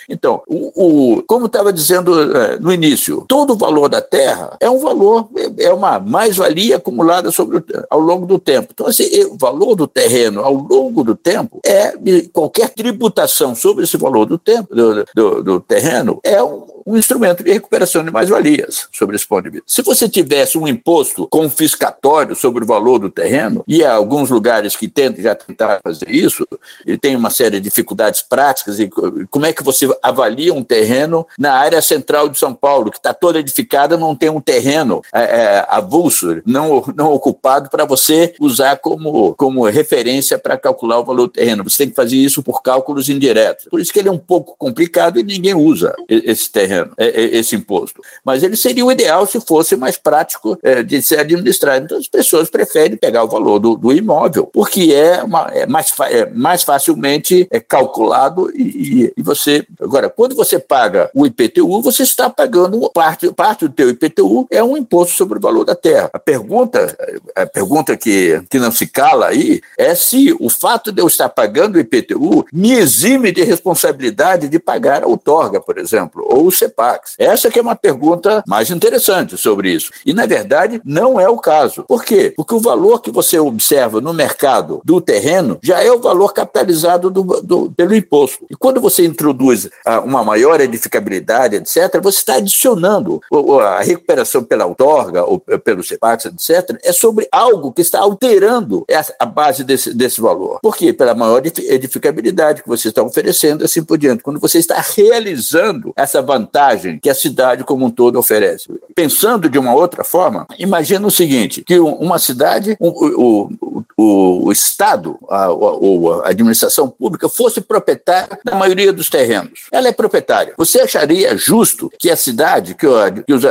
Então, o, o como estava dizendo é, no início, todo o valor da terra é um valor, é, é uma mais-valia acumulada sobre ao longo do tempo. Então, assim, o valor do terreno ao longo do tempo é qualquer tributação sobre esse valor do tempo do, do, do terreno é um, um instrumento de recuperação de mais-valias sobre esse ponto de vista. Se você tivesse um imposto confiscatório sobre o valor do terreno, e há alguns lugares que tentam, já tentaram fazer isso, e tem uma série de dificuldades práticas, e como é que você avalia um terreno na área central de São Paulo, que está toda edificada, não tem um terreno é, é, avulso, não, não ocupado, para você usar como, como referência para calcular o valor do terreno. Você tem que fazer isso por cálculos indiretos. Por isso que ele é um pouco complicado e ninguém usa esse terreno, é, é, esse imposto. Mas ele seria o ideal se fosse mais prático é, de ser administrado. Então as pessoas preferem pegar o valor do, do imóvel, porque é, uma, é, mais, é mais facilmente calculado e, e, você. Agora, quando você paga o IPTU, você está pagando parte, parte do teu IPTU é um imposto sobre o valor da terra. A pergunta, a pergunta que, que não se cala aí é se o fato de eu estar pagando o IPTU me exime de responsabilidade de pagar a outorga, por exemplo, ou CEPAX. Essa que é uma pergunta mais interessante sobre isso. E, na verdade, não é o caso. Por quê? Porque o valor que você observa no mercado do terreno já é o valor capitalizado do, do, pelo imposto. E quando você introduz ah, uma maior edificabilidade, etc., você está adicionando a recuperação pela outorga ou pelo CEPAX, etc., é sobre algo que está alterando a base desse, desse valor. Por quê? Pela maior edificabilidade que você está oferecendo, assim por diante. Quando você está realizando essa vantagem que a cidade como um todo oferece. Pensando de uma outra forma, imagina o seguinte, que uma cidade, o, o, o, o Estado, a, a, a administração pública, fosse proprietária da maioria dos terrenos. Ela é proprietária. Você acharia justo que a cidade, que, que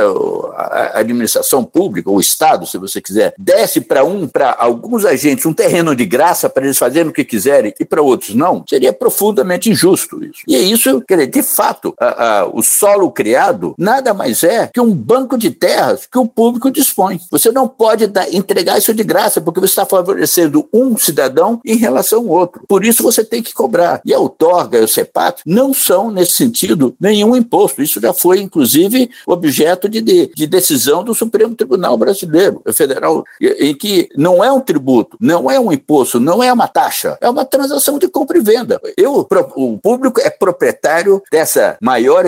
a administração pública, o Estado, se você quiser, desse para um, para alguns agentes um terreno de graça para eles fazerem o que quiserem e para outros não? Seria profundamente injusto isso. E é isso, quer dizer, de fato, a, a, o solo criado nada mais é que um banco de terras que o público dispõe. Você não pode dar, entregar isso de graça, porque você está favorecendo um cidadão em relação ao outro. Por isso você tem que cobrar. E a outorga e o CEPAC não são, nesse sentido, nenhum imposto. Isso já foi, inclusive, objeto de, de, de decisão do Supremo Tribunal Brasileiro, Federal, em que não é um tributo, não é um imposto, não é uma taxa, é uma transação de compra e venda. Eu, o público é proprietário dessa maior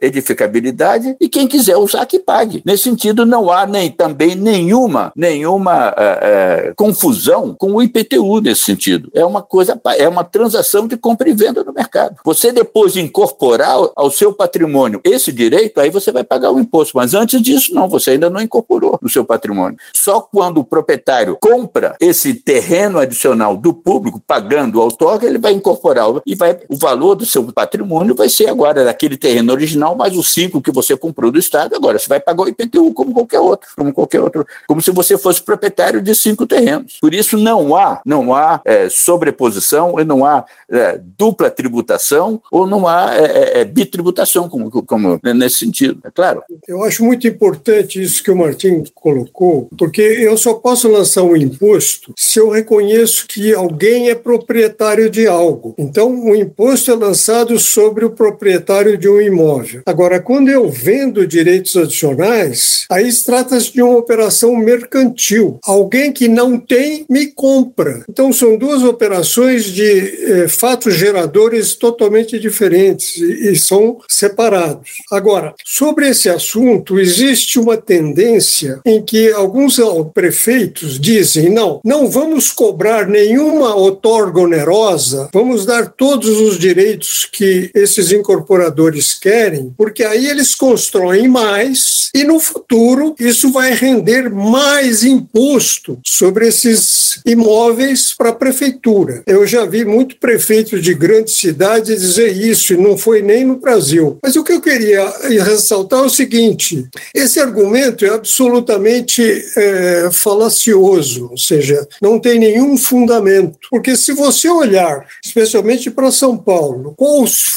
edificabilidade e quem quiser usar que pague. Nesse sentido, não há nem também nenhuma nenhuma uh, uh, confusão com o IPTU nesse sentido. É uma coisa, é uma transação de compra e venda no mercado. Você depois de incorporar ao seu patrimônio esse direito, aí você vai pagar o imposto. Mas antes disso, não, você ainda não incorporou no seu patrimônio. Só quando o proprietário compra esse terreno adicional do público, pagando o outorga, ele vai incorporar e vai, o valor do seu patrimônio vai ser agora daquele terreno original mais os cinco que você comprou do Estado. Agora você vai pagar o IPTU como qualquer outro, como qualquer outro, como se você fosse proprietário de cinco terrenos. Por isso não há, não há é, sobreposição e não há é, dupla tributação ou não há é, é, é bitributação, como, como, nesse sentido, é claro. Eu acho muito importante isso que o Martim colocou, porque eu só posso lançar um imposto se eu reconheço que alguém é proprietário de algo. Então, o imposto é lançado sobre o proprietário de um imóvel. Agora, quando eu vendo direitos adicionais, aí trata-se de uma operação mercantil. Alguém que não tem me compra. Então, são duas operações de eh, fatos geradores totalmente diferentes e, e são separados. Agora, sobre esse assunto, existe uma tendência em que alguns prefeitos dizem: não, não vamos cobrar nenhuma outorga onerosa, vamos dar todos os direitos que esses incorporadores querem, porque aí eles constroem mais e no futuro isso vai render mais imposto sobre esses imóveis para a prefeitura. Eu já vi muito prefeito de grandes cidades dizer isso, e não foi nem no Brasil. Mas o que eu queria ressaltar é o seguinte: esse argumento é absolutamente é, falacioso, ou seja, não tem nenhum fundamento. Porque se você olhar, especialmente para São Paulo,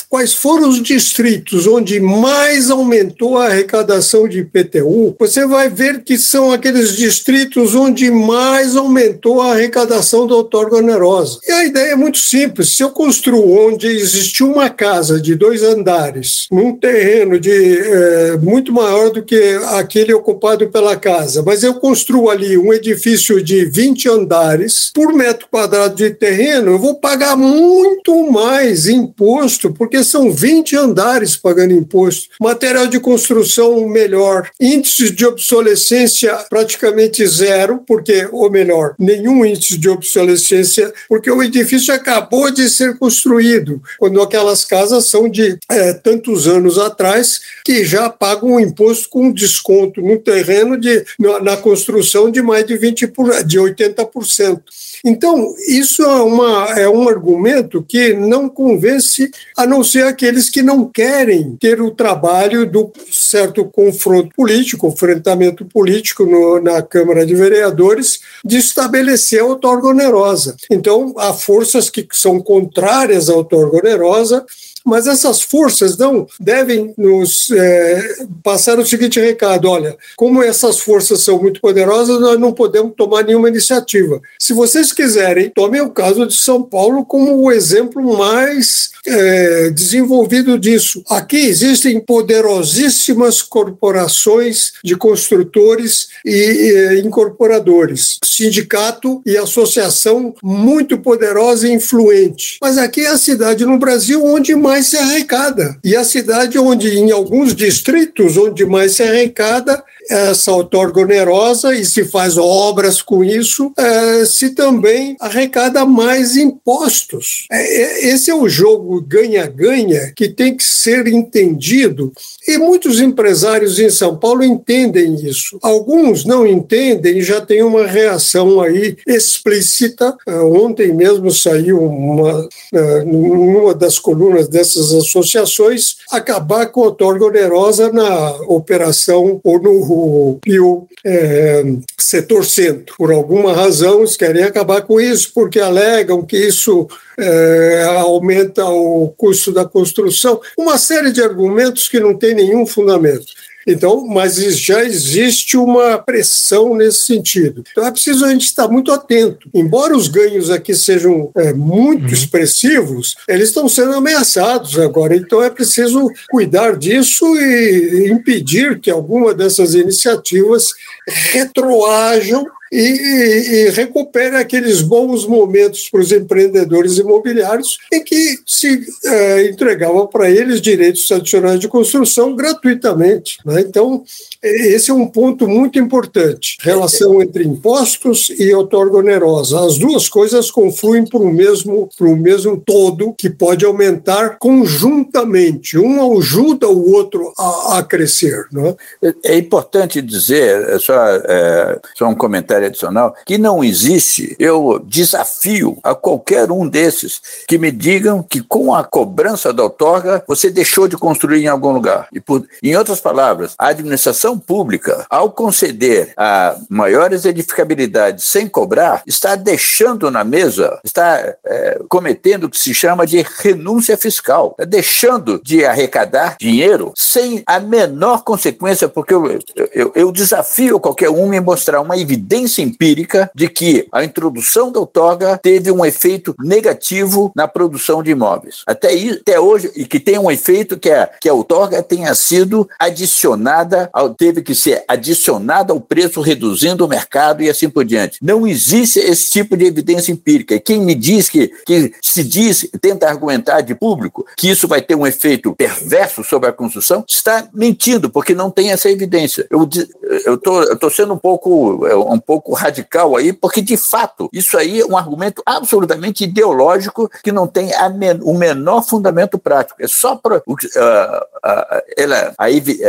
quais, foram os distritos onde mais aumentou a arrecadação de IPTU, você vai ver que são aqueles distritos onde mais aumentou a arrecadação da outorga onerosa. E a ideia é muito simples. Se eu construo onde existe uma casa de dois andares, num terreno de é, muito maior do que aquele ocupado pela casa, mas eu construo ali um edifício de 20 andares, por metro quadrado de terreno, eu vou pagar muito mais imposto, porque são 20 andares pagando imposto. Material de construção melhor, índice de obsolescência praticamente zero, porque, ou melhor, nenhum índice de obsolescência, porque o edifício acabou de ser construído, quando aquelas casas são de é, tantos anos atrás que já pagam um imposto com desconto no terreno de, na, na construção de mais de 20 por, de 80%. Então, isso é, uma, é um argumento que não convence, a não ser aqueles que não querem ter o trabalho do certo confronto político, enfrentamento político no, na Câmara de Vereadores, de estabelecer a outorga onerosa. Então, há forças que são contrárias à outorga onerosa, mas essas forças não devem nos é, passar o seguinte recado: olha, como essas forças são muito poderosas, nós não podemos tomar nenhuma iniciativa. Se vocês quiserem, tomem o caso de São Paulo como o exemplo mais é, desenvolvido disso. Aqui existem poderosíssimas corporações de construtores e, incorporadores, sindicato e associação muito poderosa e influente. Mas aqui é a cidade no Brasil onde mais mais se arrecada. E a cidade onde, em alguns distritos, onde mais se arrecada essa outorga onerosa e se faz obras com isso, é, se também arrecada mais impostos. É, é, esse é o jogo ganha-ganha que tem que ser entendido e muitos empresários em São Paulo entendem isso. Alguns não entendem e já tem uma reação aí explícita. Ontem mesmo saiu uma, numa das colunas dessas associações acabar com a outorga onerosa na operação ou no o, e o é, setor centro. Por alguma razão, eles querem acabar com isso, porque alegam que isso é, aumenta o custo da construção. Uma série de argumentos que não tem nenhum fundamento. Então, mas já existe uma pressão nesse sentido. Então é preciso a gente estar muito atento. Embora os ganhos aqui sejam é, muito uhum. expressivos, eles estão sendo ameaçados agora. Então é preciso cuidar disso e impedir que alguma dessas iniciativas retroajam e, e, aqueles bons momentos para os empreendedores imobiliários em que se é, entregava para eles direitos adicionais de construção gratuitamente. Né? Então, esse é um ponto muito importante. Relação entre impostos e outorga onerosa. As duas coisas confluem para o mesmo, mesmo todo que pode aumentar conjuntamente. Um ajuda o outro a, a crescer. Né? É importante dizer, é só, é, só um comentário adicional, que não existe, eu desafio a qualquer um desses que me digam que com a cobrança da outorga você deixou de construir em algum lugar. E por, em outras palavras, a administração pública, ao conceder a maiores edificabilidades sem cobrar, está deixando na mesa, está é, cometendo o que se chama de renúncia fiscal, está deixando de arrecadar dinheiro sem a menor consequência, porque eu, eu, eu desafio qualquer um me mostrar uma evidência evidência empírica de que a introdução da outorga teve um efeito negativo na produção de imóveis. Até, até hoje, e que tem um efeito que, é, que a outorga tenha sido adicionada, ao, teve que ser adicionada ao preço, reduzindo o mercado e assim por diante. Não existe esse tipo de evidência empírica. E quem me diz que, que se diz, tenta argumentar de público, que isso vai ter um efeito perverso sobre a construção, está mentindo, porque não tem essa evidência. Eu estou sendo um pouco, é, um pouco radical aí, porque de fato isso aí é um argumento absolutamente ideológico que não tem men o menor fundamento prático. É só para uh, uh, ela, a, evi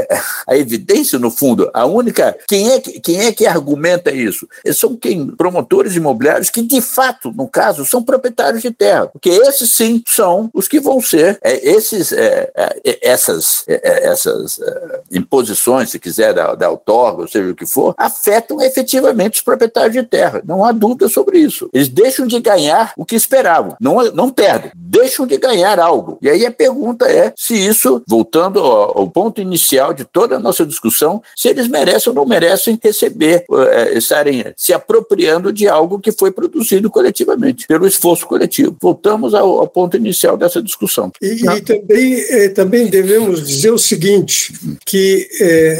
a, evidência no fundo, a única quem é que, quem é que argumenta isso? São quem promotores imobiliários que de fato, no caso, são proprietários de terra, porque esses sim são os que vão ser é, esses é, é, essas é, é, essas é, imposições, se quiser da, da outorga, ou seja o que for, afetam efetivamente proprietários de terra. Não há dúvida sobre isso. Eles deixam de ganhar o que esperavam. Não, não perdem, deixam de ganhar algo. E aí a pergunta é se isso, voltando ao, ao ponto inicial de toda a nossa discussão, se eles merecem ou não merecem receber, é, estarem se apropriando de algo que foi produzido coletivamente, pelo esforço coletivo. Voltamos ao, ao ponto inicial dessa discussão. E, e também, é, também devemos dizer o seguinte, que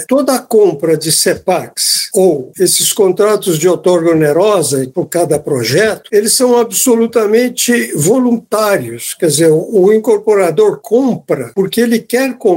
toda a compra de CEPACs ou esses contratos de outorga onerosa por cada projeto, eles são absolutamente voluntários. Quer dizer, o incorporador compra porque ele quer comprar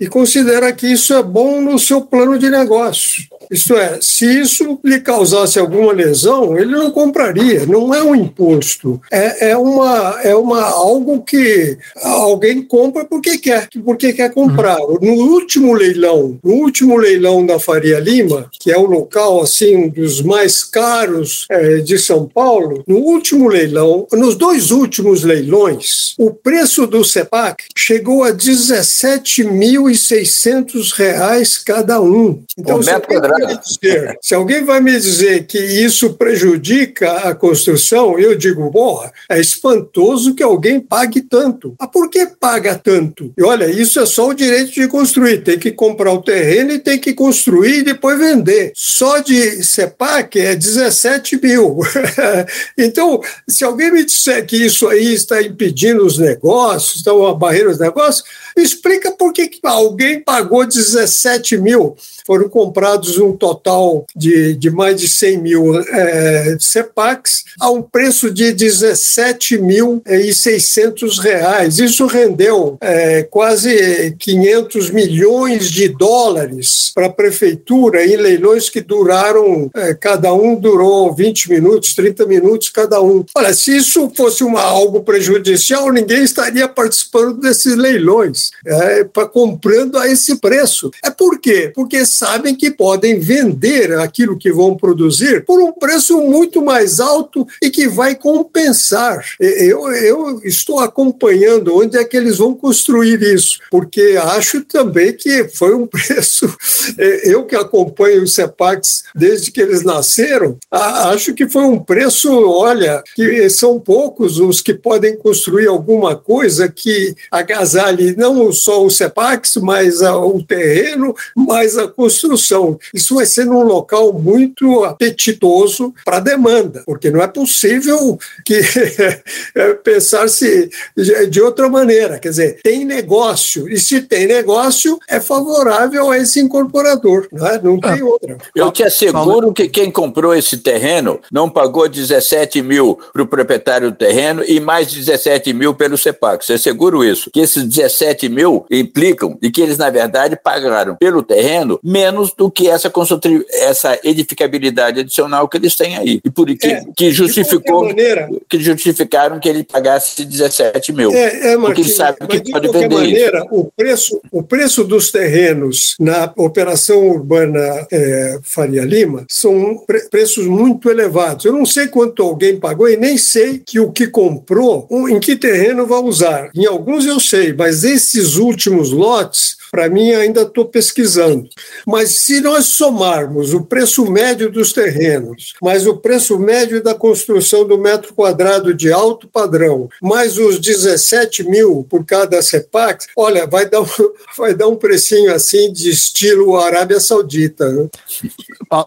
e considera que isso é bom no seu plano de negócio. Isto é, se isso lhe causasse alguma lesão, ele não compraria. Não é um imposto. É, é, uma, é uma, algo que alguém compra porque quer, porque quer comprar. No último leilão, no último leilão da Faria Lima, que é o local assim dos mais caros é, de São Paulo, no último leilão, nos dois últimos leilões, o preço do CEPAC chegou a 17.600 reais cada um. Então, se alguém, dizer, se alguém vai me dizer que isso prejudica a construção, eu digo, porra, é espantoso que alguém pague tanto. Mas por que paga tanto? E olha, isso é só o direito de construir. Tem que comprar o terreno e tem que construir e depois vender. Só de CEPAC é 17 mil. *laughs* então, se alguém me disser que isso aí está impedindo os negócios, está uma barreira aos negócios, me explica por que alguém pagou 17 mil foram comprados um total de, de mais de 100 mil é, CEPACs a um preço de 17.600 reais. Isso rendeu é, quase 500 milhões de dólares para a prefeitura em leilões que duraram, é, cada um durou 20 minutos, 30 minutos cada um. Olha, se isso fosse uma, algo prejudicial, ninguém estaria participando desses leilões, é, pra, comprando a esse preço. É por quê? Porque sabem que podem vender aquilo que vão produzir por um preço muito mais alto e que vai compensar. Eu, eu estou acompanhando onde é que eles vão construir isso, porque acho também que foi um *laughs* preço. Eu que acompanho os CEPACs desde que eles nasceram, acho que foi um preço, olha, que são poucos os que podem construir alguma coisa que agasalhe não só o CEPACs, mas o terreno, mas a construção. Isso vai ser num local muito apetitoso para a demanda, porque não é possível que *laughs* pensar-se de outra maneira. Quer dizer, tem negócio, e se tem negócio, é favorável a esse incorporador, não, é? não tem ah, outra. Eu te asseguro que quem comprou esse terreno não pagou 17 mil para o proprietário do terreno e mais 17 mil pelo CEPAC. Você seguro isso? Que esses 17 mil implicam de que eles, na verdade, pagaram pelo terreno menos do que essa, essa edificabilidade adicional que eles têm aí. E por que, é, que justificou maneira, que justificaram que ele pagasse 17 mil. É, é Martim, porque ele sabe que pode de qualquer maneira, isso. O preço, o preço dos terrenos na operação urbana é, Faria Lima são pre preços muito elevados. Eu não sei quanto alguém pagou e nem sei que o que comprou, em que terreno vai usar. Em alguns eu sei, mas esses últimos lotes para mim, ainda estou pesquisando. Mas se nós somarmos o preço médio dos terrenos, mais o preço médio da construção do metro quadrado de alto padrão, mais os 17 mil por cada CEPAC, olha, vai dar um, *laughs* vai dar um precinho assim de estilo Arábia Saudita. Né?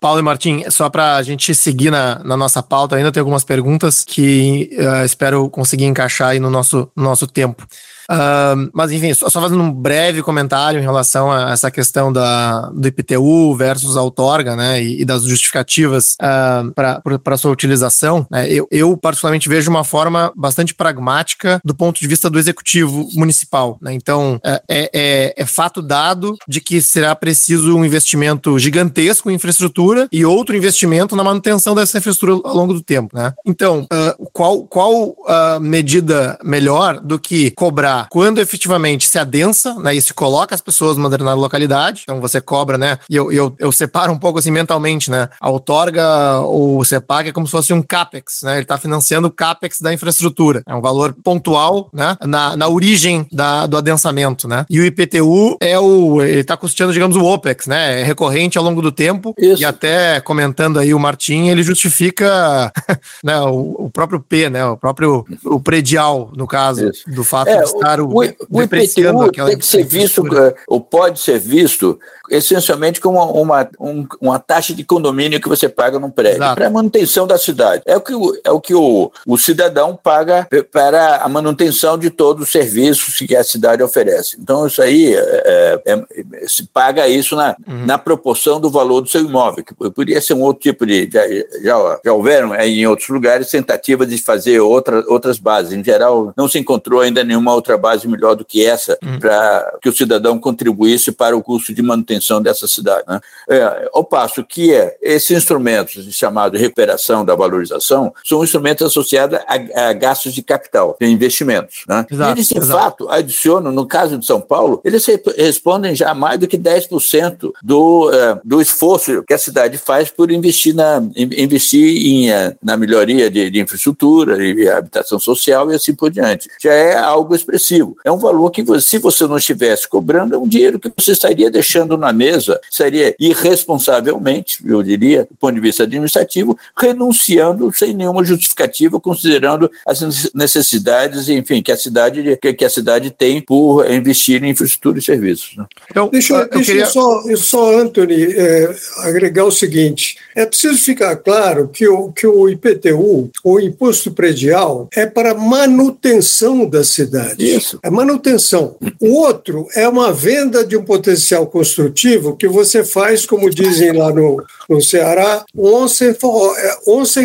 Paulo e Martim, só para a gente seguir na, na, nossa pauta, ainda tem algumas perguntas que uh, espero conseguir encaixar aí no nosso, no nosso tempo. Uh, mas enfim, só, fazendo um breve comentário em relação a essa questão da, do IPTU versus a outorga, né, e, e das justificativas uh, para sua utilização, né, eu, eu, particularmente vejo uma forma bastante pragmática do ponto de vista do executivo municipal. Né, então, é, é, é, é fato dado de que será preciso um investimento gigantesco em infraestrutura e outro investimento na manutenção dessa infraestrutura ao longo do tempo. Né? Então, uh, qual, qual medida melhor do que cobrar quando efetivamente se adensa, né, e se coloca as pessoas numa determinada localidade, então você cobra, né, e eu, eu, eu separo um pouco assim mentalmente, né, a outorga ou o CEPAC é como se fosse um CAPEX, né, ele está financiando o CAPEX da infraestrutura, é um valor pontual, né, na, na origem da, do adensamento, né, e o IPTU é o, ele está custeando, digamos, o OPEX, né, é recorrente ao longo do tempo, Isso. e até comentando aí o Martim, ele justifica, *laughs* né, o, o próprio P, né, o próprio, o predial, no caso, Isso. do fato é, de o, o IPTU tem que ser visto, ou pode ser visto, essencialmente como uma, uma, uma taxa de condomínio que você paga num prédio, para a manutenção da cidade. É o que, o, é o, que o, o cidadão paga para a manutenção de todos os serviços que a cidade oferece. Então, isso aí, é, é, é se paga isso na, uhum. na proporção do valor do seu imóvel, que poderia ser um outro tipo de. Já, já, já houveram em outros lugares tentativas de fazer outra, outras bases. Em geral, não se encontrou ainda nenhuma outra base melhor do que essa uhum. para que o cidadão contribuísse para o custo de manutenção dessa cidade. Né? É, ao passo que é, esses instrumentos chamados de recuperação da valorização são instrumentos associados a, a gastos de capital, de investimentos. Né? Exato, eles, de exato. fato, adicionam, no caso de São Paulo, eles respondem já a mais do que 10% do, uh, do esforço que a cidade faz por investir na, investir em, uh, na melhoria de, de infraestrutura e habitação social e assim por diante. Já é algo expressivo. É um valor que, se você não estivesse cobrando, é um dinheiro que você estaria deixando na mesa, seria irresponsavelmente, eu diria, do ponto de vista administrativo, renunciando sem nenhuma justificativa, considerando as necessidades, enfim, que a cidade, que a cidade tem por investir em infraestrutura e serviços. Né? Então, deixa, eu, deixa queria... só, só, Anthony, é, agregar o seguinte: é preciso ficar claro que o, que o IPTU, o Imposto Predial, é para manutenção da cidade. Isso. É manutenção. O outro é uma venda de um potencial construtivo que você faz, como dizem lá no, no Ceará, once for, é, once.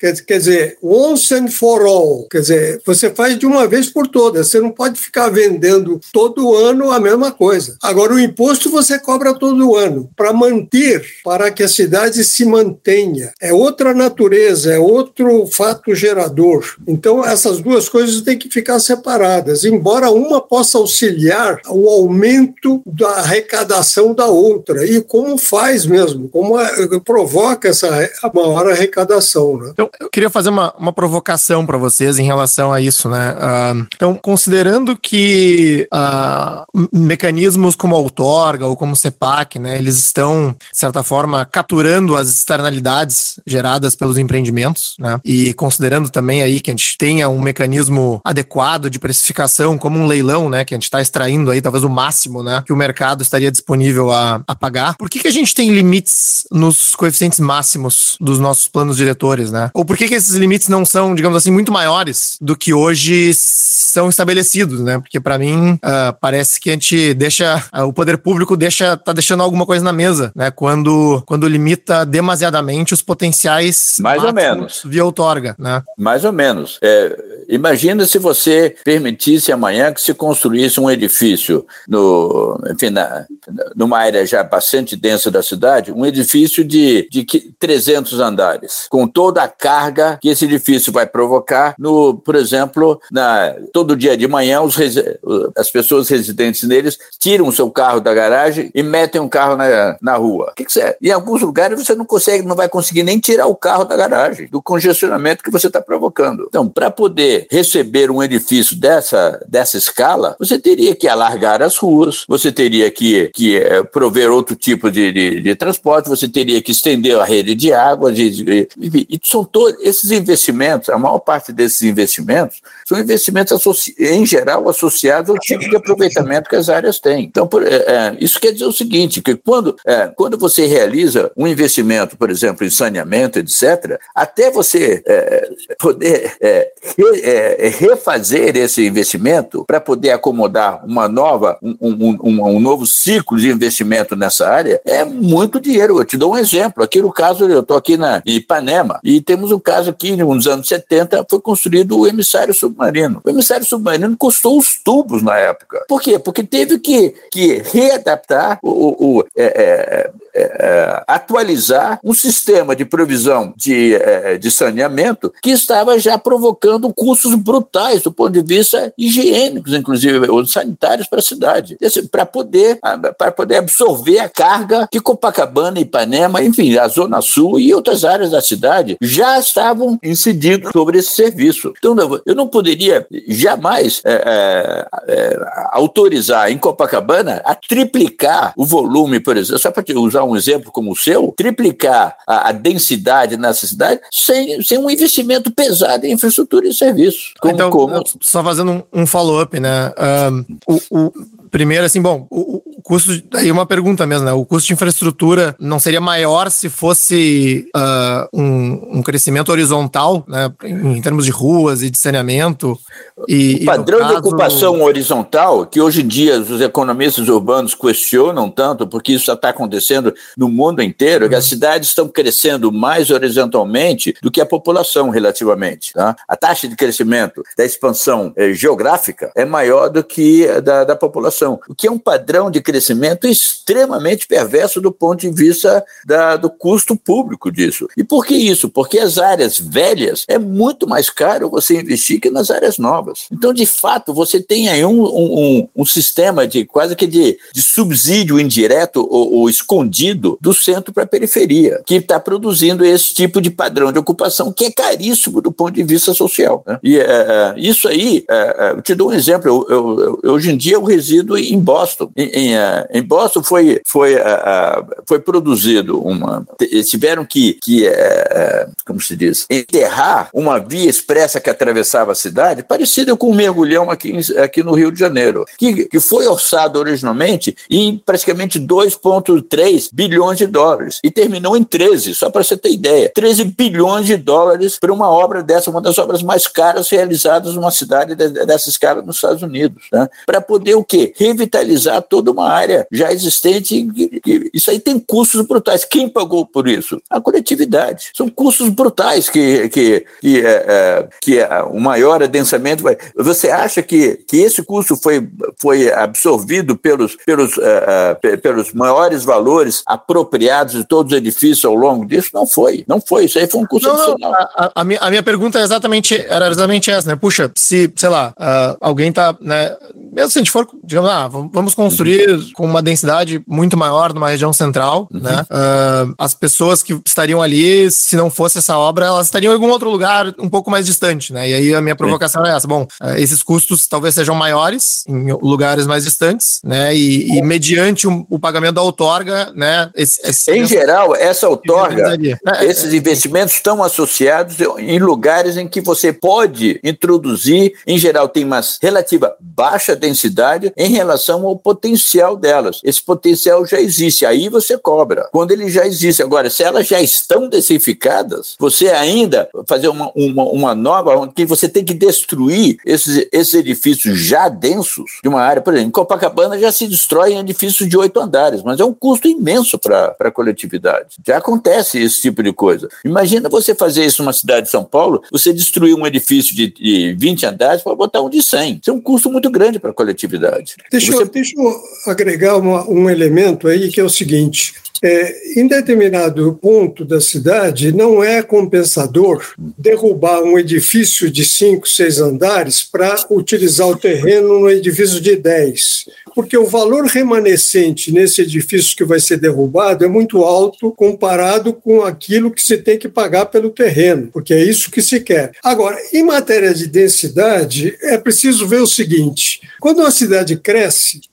Quer, quer dizer, once and for all. Quer dizer, você faz de uma vez por todas. Você não pode ficar vendendo todo ano a mesma coisa. Agora, o imposto você cobra todo ano para manter, para que a cidade se mantenha. É outra natureza, é outro fato gerador. Então, essas duas coisas têm que ficar separadas, embora uma possa auxiliar o aumento da arrecadação da outra. E como faz mesmo, como é, provoca essa maior arrecadação. Né? Então, eu queria fazer uma, uma provocação para vocês em relação a isso. Né? Uh, então, considerando que uh, mecanismos como a outorga ou como o CEPAC, né, eles estão, de certa forma, capturando as externalidades geradas pelos empreendimentos, né, e considerando também aí que a gente tenha um mecanismo adequado de precificação, como um leilão, né, que a gente está extraindo aí talvez o máximo, né, que o mercado estaria disponível a, a pagar. Por que, que a gente tem limites nos coeficientes máximos dos nossos planos diretores, né? Ou por que, que esses limites não são, digamos assim, muito maiores do que hoje são estabelecidos, né? Porque para mim uh, parece que a gente deixa uh, o poder público deixa tá deixando alguma coisa na mesa, né? Quando quando limita demasiadamente os potenciais mais ou menos via outorga, né? Mais ou menos. É, imagina se você permitisse amanhã que se construísse um edifício no, enfim, na, numa área já bastante densa da cidade, um edifício de, de 300 andares, com toda a carga que esse edifício vai provocar no, por exemplo, na todo dia de manhã os, as pessoas residentes neles tiram o seu carro da garagem e metem um carro na, na rua. O que, que você, em alguns lugares você não consegue, não vai conseguir nem tirar o carro da garagem, do congestionamento que você está provocando. Então, para poder receber um edifício dessa, dessa escala, você teria que alargar as ruas, você teria que, que é, prover outro tipo de, de, de, transporte, você teria que estender a rede de água, de, de, e são todos esses investimentos, a maior parte desses investimentos são investimentos em geral associados ao tipo de aproveitamento que as áreas têm. Então, por, é, é, isso quer dizer o seguinte, que quando, é, quando você realiza um investimento, por exemplo, em saneamento, etc., até você é, poder é, re, refazer esse investimento para poder acomodar uma nova, um, um, um, um, novo ciclo de investimento nessa área, é muito dinheiro. Eu te dou um exemplo. Aqui no caso, eu estou aqui na em Ipanema, e temos um caso aqui, nos anos 70, foi construído o emissário submarino. O emissário submarino custou os tubos na época. Por quê? Porque teve que, que readaptar, o, o é, é, é, é, atualizar um sistema de provisão de, é, de saneamento que estava já provocando custos brutais do ponto de vista higiênicos, inclusive, ou sanitários para a cidade, para poder, poder absorver a carga que Copacabana e Ipanema Ipanema, enfim, a Zona Sul e outras áreas da cidade já estavam incidindo sobre esse serviço. Então, eu não poderia jamais é, é, é, autorizar em Copacabana a triplicar o volume, por exemplo, só para usar um exemplo como o seu, triplicar a, a densidade nessa cidade sem, sem um investimento pesado em infraestrutura e serviços. Como, então, como... só fazendo um, um follow-up, né? Um, o, o, primeiro, assim, bom, o, o custo, aí uma pergunta mesmo, né? O custo de infraestrutura não seria maior se fosse uh, um, um, crescimento horizontal, né? Em, termos de ruas e de saneamento? E, o padrão caso... de ocupação horizontal, que hoje em dia os economistas urbanos questionam tanto, porque isso está acontecendo no mundo inteiro, uhum. que as uhum. cidades estão crescendo mais horizontalmente do que a população relativamente. Tá? A taxa de crescimento da expansão eh, geográfica é maior do que a da, da população, o que é um padrão de crescimento extremamente perverso do ponto de vista da, do custo público disso. E por que isso? Porque as áreas velhas é muito mais caro você investir que nas áreas novas. Então, de fato, você tem aí um, um, um sistema de quase que de, de subsídio indireto ou, ou escondido do centro para a periferia, que está produzindo esse tipo de padrão de ocupação que é caríssimo do ponto de vista social. Né? E é, é isso aí, é, é, eu te dou um exemplo. Eu, eu, eu, hoje em dia eu resido em Boston, em, em é, em Boston foi, foi, uh, foi produzido uma. Tiveram que, que como se diz, enterrar uma via expressa que atravessava a cidade, parecida com um mergulhão aqui, aqui no Rio de Janeiro, que, que foi orçado originalmente em praticamente 2,3 bilhões de dólares e terminou em 13, só para você ter ideia. 13 bilhões de dólares para uma obra dessa, uma das obras mais caras realizadas numa cidade dessa escala nos Estados Unidos. Né? Para poder o quê? Revitalizar toda uma área já existente. Isso aí tem custos brutais. Quem pagou por isso? A coletividade. São custos brutais que, que, que, é, é, que é, o maior adensamento vai. Você acha que, que esse custo foi, foi absorvido pelos, pelos, é, é pelos maiores valores apropriados de todos os edifícios ao longo disso? Não foi. Não foi. Isso aí foi um custo não, adicional. A, a, minha, a minha pergunta é exatamente, era exatamente essa, né? Puxa, se, sei lá, uh, alguém tá, né? Mesmo se a gente for, digamos, ah, vamos construir com uma densidade muito maior numa região central, uhum. né? Uh, as pessoas que estariam ali, se não fosse essa obra, elas estariam em algum outro lugar um pouco mais distante, né? E aí a minha provocação é essa. Bom, uh, esses custos talvez sejam maiores em lugares mais distantes, né? E, e mediante um, o pagamento da outorga, né? Esse, esse em geral, essa outorga, é, esses investimentos estão associados em lugares em que você pode introduzir, em geral, tem uma relativa baixa densidade em relação ao potencial delas. Esse potencial já existe, aí você cobra. Quando ele já existe. Agora, se elas já estão densificadas, você ainda fazer uma, uma, uma nova, que você tem que destruir esses, esses edifícios já densos de uma área. Por exemplo, em Copacabana já se destroem edifícios de oito andares, mas é um custo imenso para a coletividade. Já acontece esse tipo de coisa. Imagina você fazer isso numa cidade de São Paulo, você destruir um edifício de, de 20 andares para botar um de 100. Isso é um custo muito grande para a coletividade. Deixa, você... eu, deixa eu agregar uma, um elemento aí que é o seguinte: é, em determinado ponto da cidade, não é compensador derrubar um edifício de cinco, seis andares para utilizar o terreno no edifício de dez, porque o valor remanescente nesse edifício que vai ser derrubado é muito alto comparado com aquilo que se tem que pagar pelo terreno, porque é isso que se quer. Agora, em matéria de densidade, é preciso ver o seguinte: quando uma cidade cresce,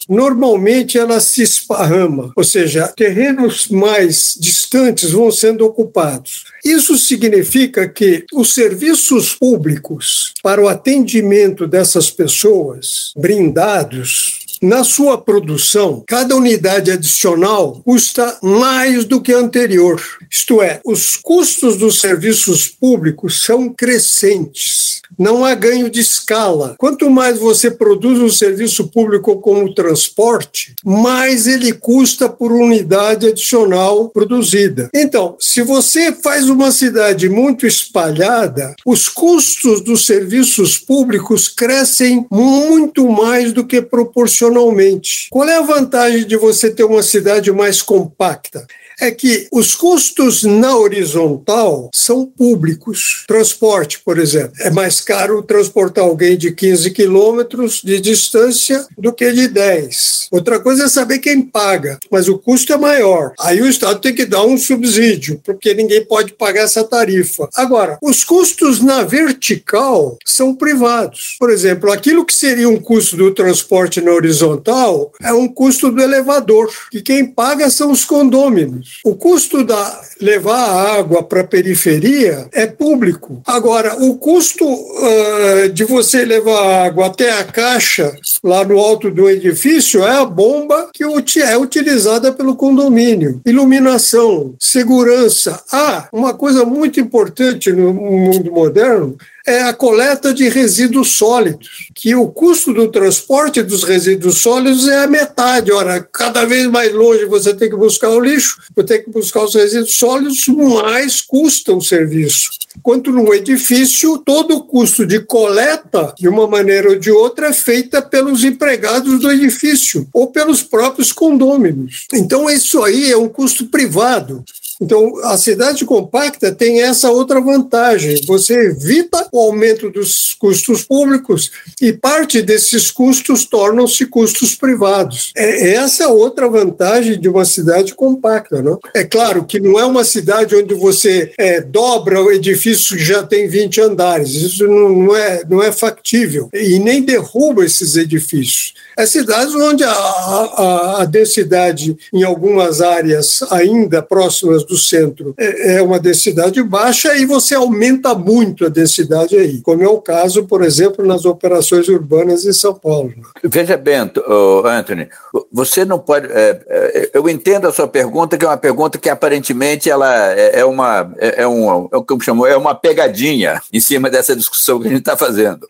normalmente ela se esparrama, ou seja, terrenos mais distantes vão sendo ocupados. Isso significa que os serviços públicos para o atendimento dessas pessoas brindados na sua produção, cada unidade adicional custa mais do que a anterior. Isto é, os custos dos serviços públicos são crescentes. Não há ganho de escala. Quanto mais você produz um serviço público como transporte, mais ele custa por unidade adicional produzida. Então, se você faz uma cidade muito espalhada, os custos dos serviços públicos crescem muito mais do que proporcionalmente. Qual é a vantagem de você ter uma cidade mais compacta? É que os custos na horizontal são públicos. Transporte, por exemplo, é mais caro transportar alguém de 15 quilômetros de distância do que de 10. Outra coisa é saber quem paga, mas o custo é maior. Aí o Estado tem que dar um subsídio, porque ninguém pode pagar essa tarifa. Agora, os custos na vertical são privados. Por exemplo, aquilo que seria um custo do transporte na horizontal é um custo do elevador, que quem paga são os condôminos. O custo da levar a água para a periferia é público. Agora, o custo uh, de você levar a água até a caixa lá no alto do edifício é a bomba que é utilizada pelo condomínio. Iluminação, segurança. Ah, uma coisa muito importante no mundo moderno é a coleta de resíduos sólidos, que o custo do transporte dos resíduos sólidos é a metade. Ora, cada vez mais longe você tem que buscar o lixo, você tem que buscar os resíduos sólidos, mais custa o serviço. Quanto no edifício, todo o custo de coleta, de uma maneira ou de outra, é feita pelos empregados do edifício ou pelos próprios condôminos. Então, isso aí é um custo privado. Então, a cidade compacta tem essa outra vantagem: você evita o aumento dos custos públicos e parte desses custos tornam-se custos privados. É essa outra vantagem de uma cidade compacta. Não? É claro que não é uma cidade onde você é, dobra o edifício que já tem 20 andares, isso não, é, não é factível, e nem derruba esses edifícios. É cidades onde a, a, a densidade, em algumas áreas ainda próximas do centro é, é uma densidade baixa e você aumenta muito a densidade aí, como é o caso, por exemplo, nas operações urbanas em São Paulo. Veja bem, Anthony, você não pode. É, é, eu entendo a sua pergunta, que é uma pergunta que aparentemente ela é, é uma é, é um, é, como chamou, é uma pegadinha em cima dessa discussão que a gente está fazendo.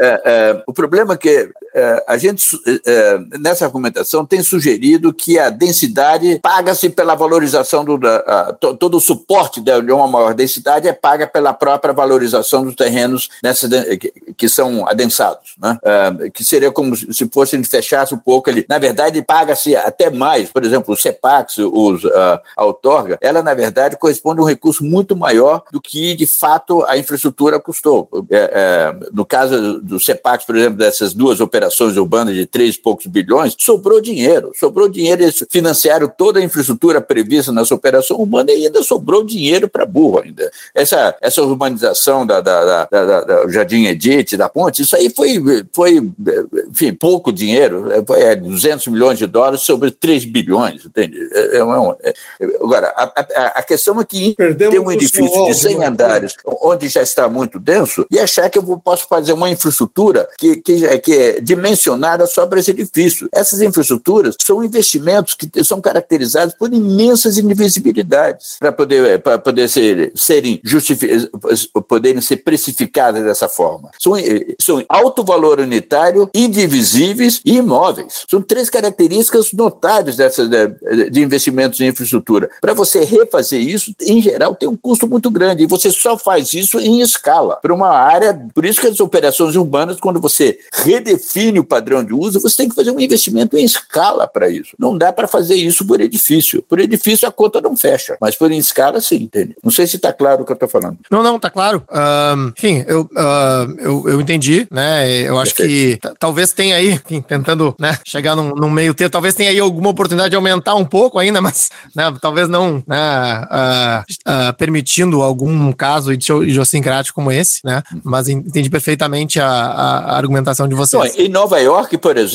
É, o problema é que a gente nessa argumentação tem sugerido que a densidade paga-se pela valorização do da, todo o suporte de uma maior densidade é paga pela própria valorização dos terrenos nessa, que, que são adensados, né? Uh, que seria como se fosse a gente fechasse um pouco ali. Na verdade, paga-se até mais, por exemplo, o CEPAX, os, uh, a outorga, ela na verdade corresponde a um recurso muito maior do que de fato a infraestrutura custou. É, no caso do CEPAX, por exemplo, dessas duas operações urbanas de três e poucos bilhões, sobrou dinheiro, sobrou dinheiro, eles financiaram toda a infraestrutura prevista nessa operação urbana quando ainda sobrou dinheiro para burro ainda. Essa, essa urbanização da, da, da, da, da Jardim Edith, da ponte, isso aí foi, foi enfim, pouco dinheiro, foi é, 200 milhões de dólares sobre 3 bilhões, entende? É, é, é, agora, a, a, a, questão é que Perdemos tem um edifício de 100 né? andares, onde já está muito denso, e achar que eu posso fazer uma infraestrutura que, que, que é dimensionada só para esse edifício. Essas infraestruturas são investimentos que são caracterizados por imensas invisibilidades para poder, para poder ser, serem poderem ser precificadas dessa forma. São, são alto valor unitário, indivisíveis e imóveis. São três características notáveis dessa, de, de investimentos em infraestrutura. Para você refazer isso, em geral, tem um custo muito grande e você só faz isso em escala. Para uma área, por isso que as operações urbanas, quando você redefine o padrão de uso, você tem que fazer um investimento em escala para isso. Não dá para fazer isso por edifício. Por edifício, a conta não fecha mas por escala, sim, entende? Não sei se está claro o que eu estou falando. Não, não, tá claro. Um, enfim, eu, uh, eu, eu entendi, né? Eu acho que talvez tenha aí, enfim, tentando né, chegar num, num meio termo, talvez tenha aí alguma oportunidade de aumentar um pouco ainda, *laughs* mas né, talvez não né, uh, uh, permitindo algum caso idiosincrático como esse, né? Mas entendi perfeitamente a, a argumentação de vocês. Então, em Nova York, por exemplo,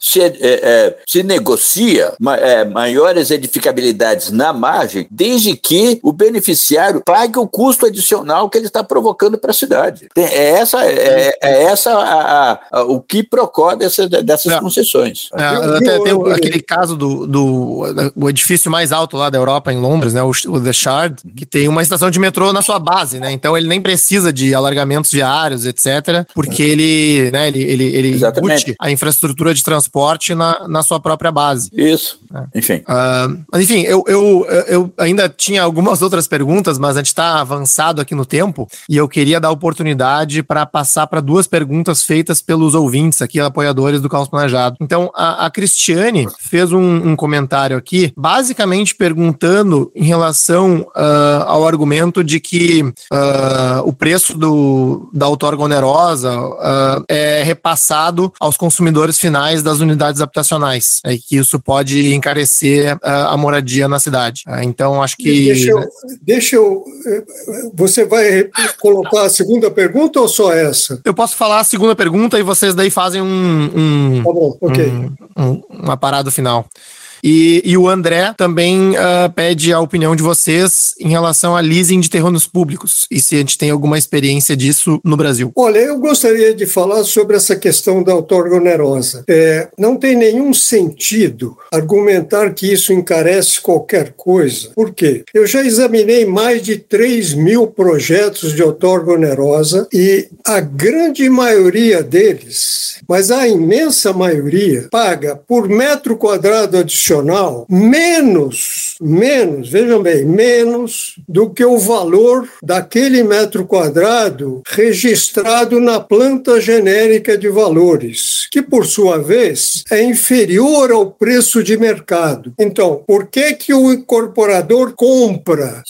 se, é, é, se negocia é, maiores edificabilidades na margem desde que o beneficiário pague o custo adicional que ele está provocando para a cidade. É essa, é, é essa a, a, a, o que procura dessa, dessas é. concessões. É, até tem aquele caso do, do, do, edifício mais alto lá da Europa, em Londres, né, o, o The Shard, que tem uma estação de metrô na sua base, né? Então ele nem precisa de alargamentos viários, etc., porque ele, né, ele, ele, ele embute a infra infraestrutura de transporte na, na sua própria base. Isso. É. Enfim. Uh, enfim, eu, eu, eu ainda tinha algumas *laughs* outras perguntas, mas a gente está avançado aqui no tempo e eu queria dar oportunidade para passar para duas perguntas feitas pelos ouvintes aqui, apoiadores do Caos Planejado. Então, a, a Cristiane fez um, um, comentário aqui, basicamente perguntando em relação uh, ao argumento de que uh, o preço do, da outorga onerosa é repassado aos consumidores finais das unidades habitacionais, é, que isso pode encarecer a moradia na cidade. então, acho que. Deixa eu, deixa eu. Você vai colocar a segunda pergunta ou só essa? Eu posso falar a segunda pergunta e vocês daí fazem um. um tá bom, ok. Um, um, uma parada final. E, e o André também uh, pede a opinião de vocês em relação a leasing de terrenos públicos e se a gente tem alguma experiência disso no Brasil. Olha, eu gostaria de falar sobre essa questão da outorga onerosa. É, não tem nenhum sentido argumentar que isso encarece qualquer coisa. Por quê? Eu já examinei mais de 3 mil projetos de outorga onerosa e a grande maioria deles, mas a imensa maioria, paga por metro quadrado adicional menos, menos, vejam bem, menos do que o valor daquele metro quadrado registrado na planta genérica de valores, que por sua vez é inferior ao preço de mercado. Então, por que que o incorporador compra?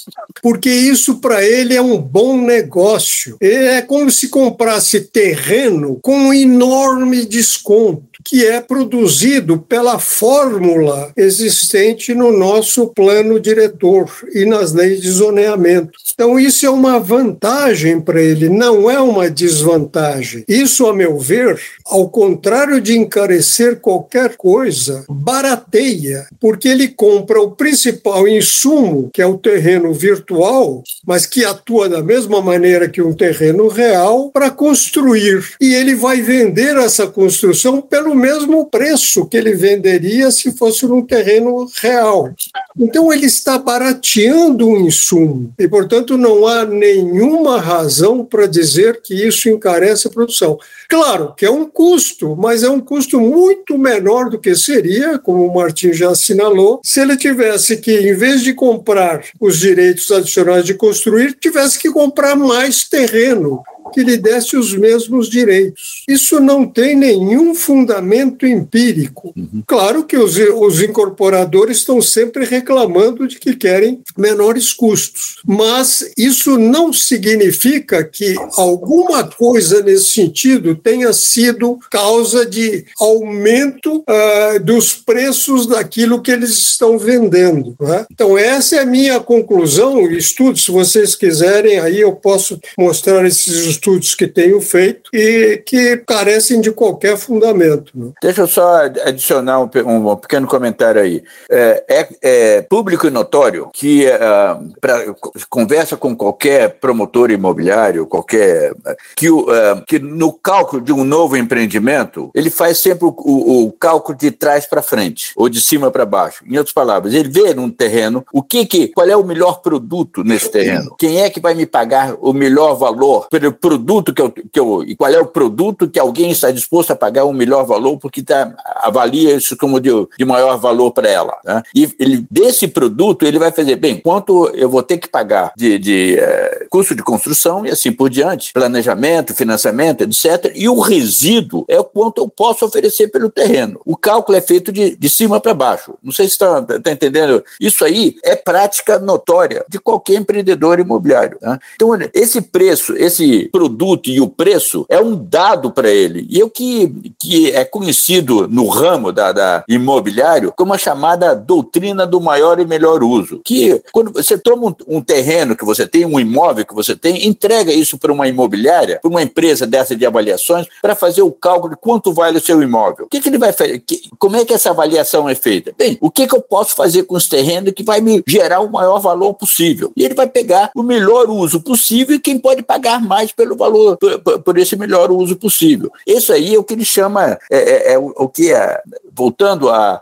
Porque isso para ele é um bom negócio. É como se comprasse terreno com um enorme desconto que é produzido pela fórmula existente no nosso plano diretor e nas leis de zoneamento. Então, isso é uma vantagem para ele, não é uma desvantagem. Isso, a meu ver, ao contrário de encarecer qualquer coisa, barateia, porque ele compra o principal insumo, que é o terreno virtual, mas que atua da mesma maneira que um terreno real, para construir. E ele vai vender essa construção pelo mesmo preço que ele venderia se fosse num terreno real. Então, ele está barateando o insumo e, portanto, não há nenhuma razão para dizer que isso encarece a produção. Claro que é um custo, mas é um custo muito menor do que seria, como o Martin já assinalou, se ele tivesse que, em vez de comprar os direitos adicionais de construir, tivesse que comprar mais terreno que lhe desse os mesmos direitos. Isso não tem nenhum fundamento empírico. Uhum. Claro que os, os incorporadores estão sempre reclamando de que querem menores custos, mas isso não significa que alguma coisa nesse sentido tenha sido causa de aumento uh, dos preços daquilo que eles estão vendendo. Né? Então, essa é a minha conclusão. Estudo, se vocês quiserem, aí eu posso mostrar esses estudos que tenho feito e que carecem de qualquer fundamento. Né? Deixa eu só adicionar um, um, pequeno comentário aí. É, é, é público e notório que uh, pra, conversa com qualquer promotor imobiliário, qualquer que, uh, que no cálculo de um novo empreendimento ele faz sempre o, o, o cálculo de trás para frente ou de cima para baixo. Em outras palavras, ele vê num terreno o que que qual é o melhor produto nesse terreno, quem é que vai me pagar o melhor valor pelo produto que eu, que eu e qual é o produto que alguém está disposto a pagar o melhor valor porque tá, avalia isso como de, de maior valor para ela. Né? E ele, desse produto ele vai fazer, bem, quanto eu vou ter que pagar de, de é, custo de construção e assim por diante, planejamento, financiamento, etc. E o resíduo é o quanto eu posso oferecer pelo terreno. O cálculo é feito de, de cima para baixo. Não sei se está tá entendendo. Isso aí é prática notória de qualquer empreendedor imobiliário. Né? Então, esse preço, esse produto e o preço é um dado para ele. E o que, que é conhecido no ramo da, da imobiliário como a chamada doutrina do maior e melhor uso. Que quando você toma um, um terreno que você tem, um imóvel que você tem, entrega isso para uma imobiliária, para uma empresa dessa de avaliações, para fazer o cálculo de quanto vale o seu imóvel. O que, que ele vai fazer? Que, como é que essa avaliação é feita? Bem, o que, que eu posso fazer com esse terreno que vai me gerar o maior valor possível? E ele vai pegar o melhor uso possível e quem pode pagar mais pelo valor, por, por esse melhor uso possível. Isso aí é o que ele chama, é, é, é o, que é, voltando à,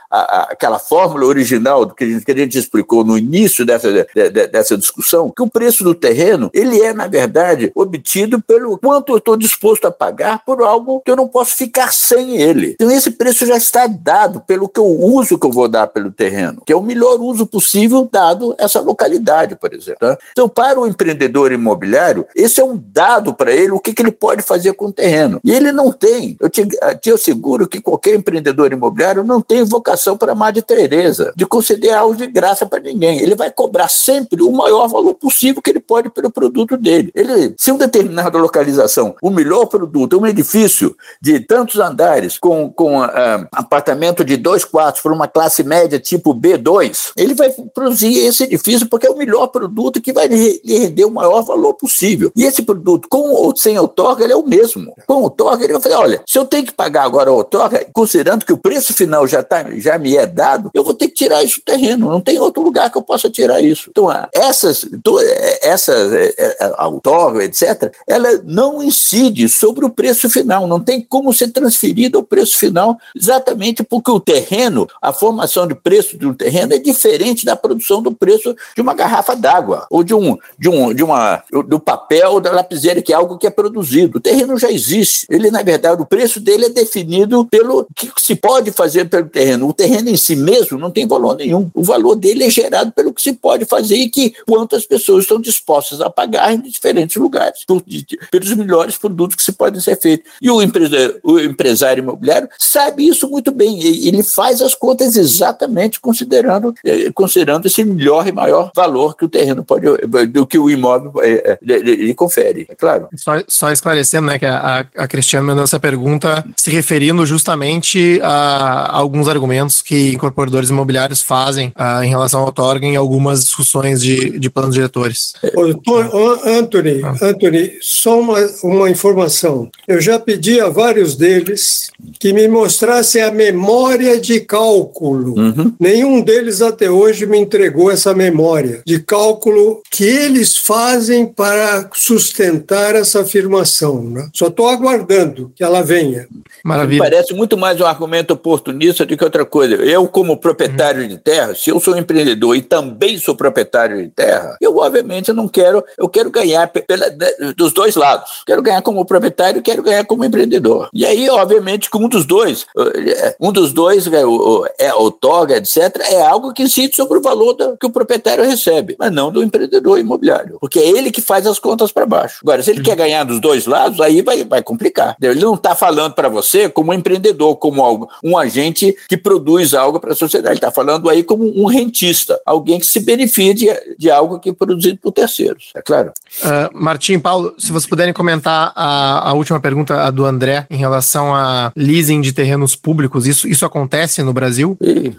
aquela fórmula original do que a, gente, que a gente explicou no início dessa, de, de, dessa discussão, que o preço do terreno, ele é, na verdade, obtido pelo quanto eu estou disposto a pagar por algo que eu não posso ficar sem ele. Então, esse preço já está dado pelo que eu uso que eu vou dar pelo terreno, que é o melhor uso possível dado essa localidade, por exemplo. Tá? Então, para o empreendedor imobiliário, esse é um dado para ele, o que, que ele pode fazer com o terreno. E ele não tem. Eu te, te asseguro que qualquer empreendedor imobiliário não tem vocação para Madre Teresa, de conceder algo de graça para ninguém. Ele vai cobrar sempre o maior valor possível que ele pode pelo produto dele. Ele, se uma determinada localização, o melhor produto é um edifício de tantos andares com, com uh, apartamento de dois quartos para uma classe média tipo B2, ele vai produzir esse edifício porque é o melhor produto que vai lhe render o maior valor possível. E esse produto, com ou sem outorga, ele é o mesmo. Com outorga, ele vai falar, olha, se eu tenho que pagar agora a outorga, considerando que o preço final já, tá, já me é dado, eu vou ter que tirar isso do terreno. Não tem outro lugar que eu possa tirar isso. Então, essas, essas é, é, outorga, etc., ela não incide sobre o preço final. Não tem como ser transferido ao preço final, exatamente porque o terreno, a formação de preço um terreno é diferente da produção do preço de uma garrafa d'água ou de um, de um, de uma, do papel da lapiseira, que é algo que é produzido. O terreno já existe. Ele, na verdade, o preço dele é definido pelo que se pode fazer pelo terreno. O terreno em si mesmo não tem valor nenhum. O valor dele é gerado pelo que se pode fazer e que quantas pessoas estão dispostas a pagar em diferentes lugares, por, pelos melhores produtos que se podem ser feitos. E o o empresário imobiliário sabe isso muito bem. Ele faz as contas exatamente considerando, eh, considerando esse melhor e maior valor que o terreno pode, do que o imóvel é, lhe confere, é claro. Só, só esclarecendo, né, que a, a Cristiane mandou essa pergunta se referindo justamente a, alguns argumentos que incorporadores imobiliários fazem a, em relação ao outorga em algumas discussões de, de planos diretores. Anthony, ah. Anthony, só uma, uma informação. Eu já pedi a vários deles que me mostrassem a memória de cálculo. Uhum. Nenhum deles até hoje me entregou essa memória de cálculo que eles fazem para sustentar essa afirmação. Né? Só estou aguardando que ela venha. Maravilha. Parece muito mais um argumento oportunista do que outra coisa. Eu, como proprietário uhum. de terra, se eu sou empreendedor e também sou proprietário de terra, eu obviamente não quero, eu quero ganhar pela, dos dois lados. Quero ganhar como proprietário, quero ganhar como empreendedor. E aí, obviamente, com um dos dois, eh, um dos dois, é o, é, o TOG, etc., é algo que incide sobre o valor do, que o proprietário recebe, mas não do empreendedor imobiliário. Porque é ele que faz as contas para baixo. Agora, se ele quer ganhar dos dois lados, aí vai, vai complicar. Ele não está falando para você como um empreendedor, como algo, um agente que produz algo para a sociedade. Ele está falando aí como um rentista, alguém que se beneficia de, de algo que é produzido por terceiros, é claro. Uh, Martim, Paulo, se vocês puderem comentar a, a última pergunta, a do André, em relação a leasing de terrenos públicos, isso, isso acontece no Brasil? E...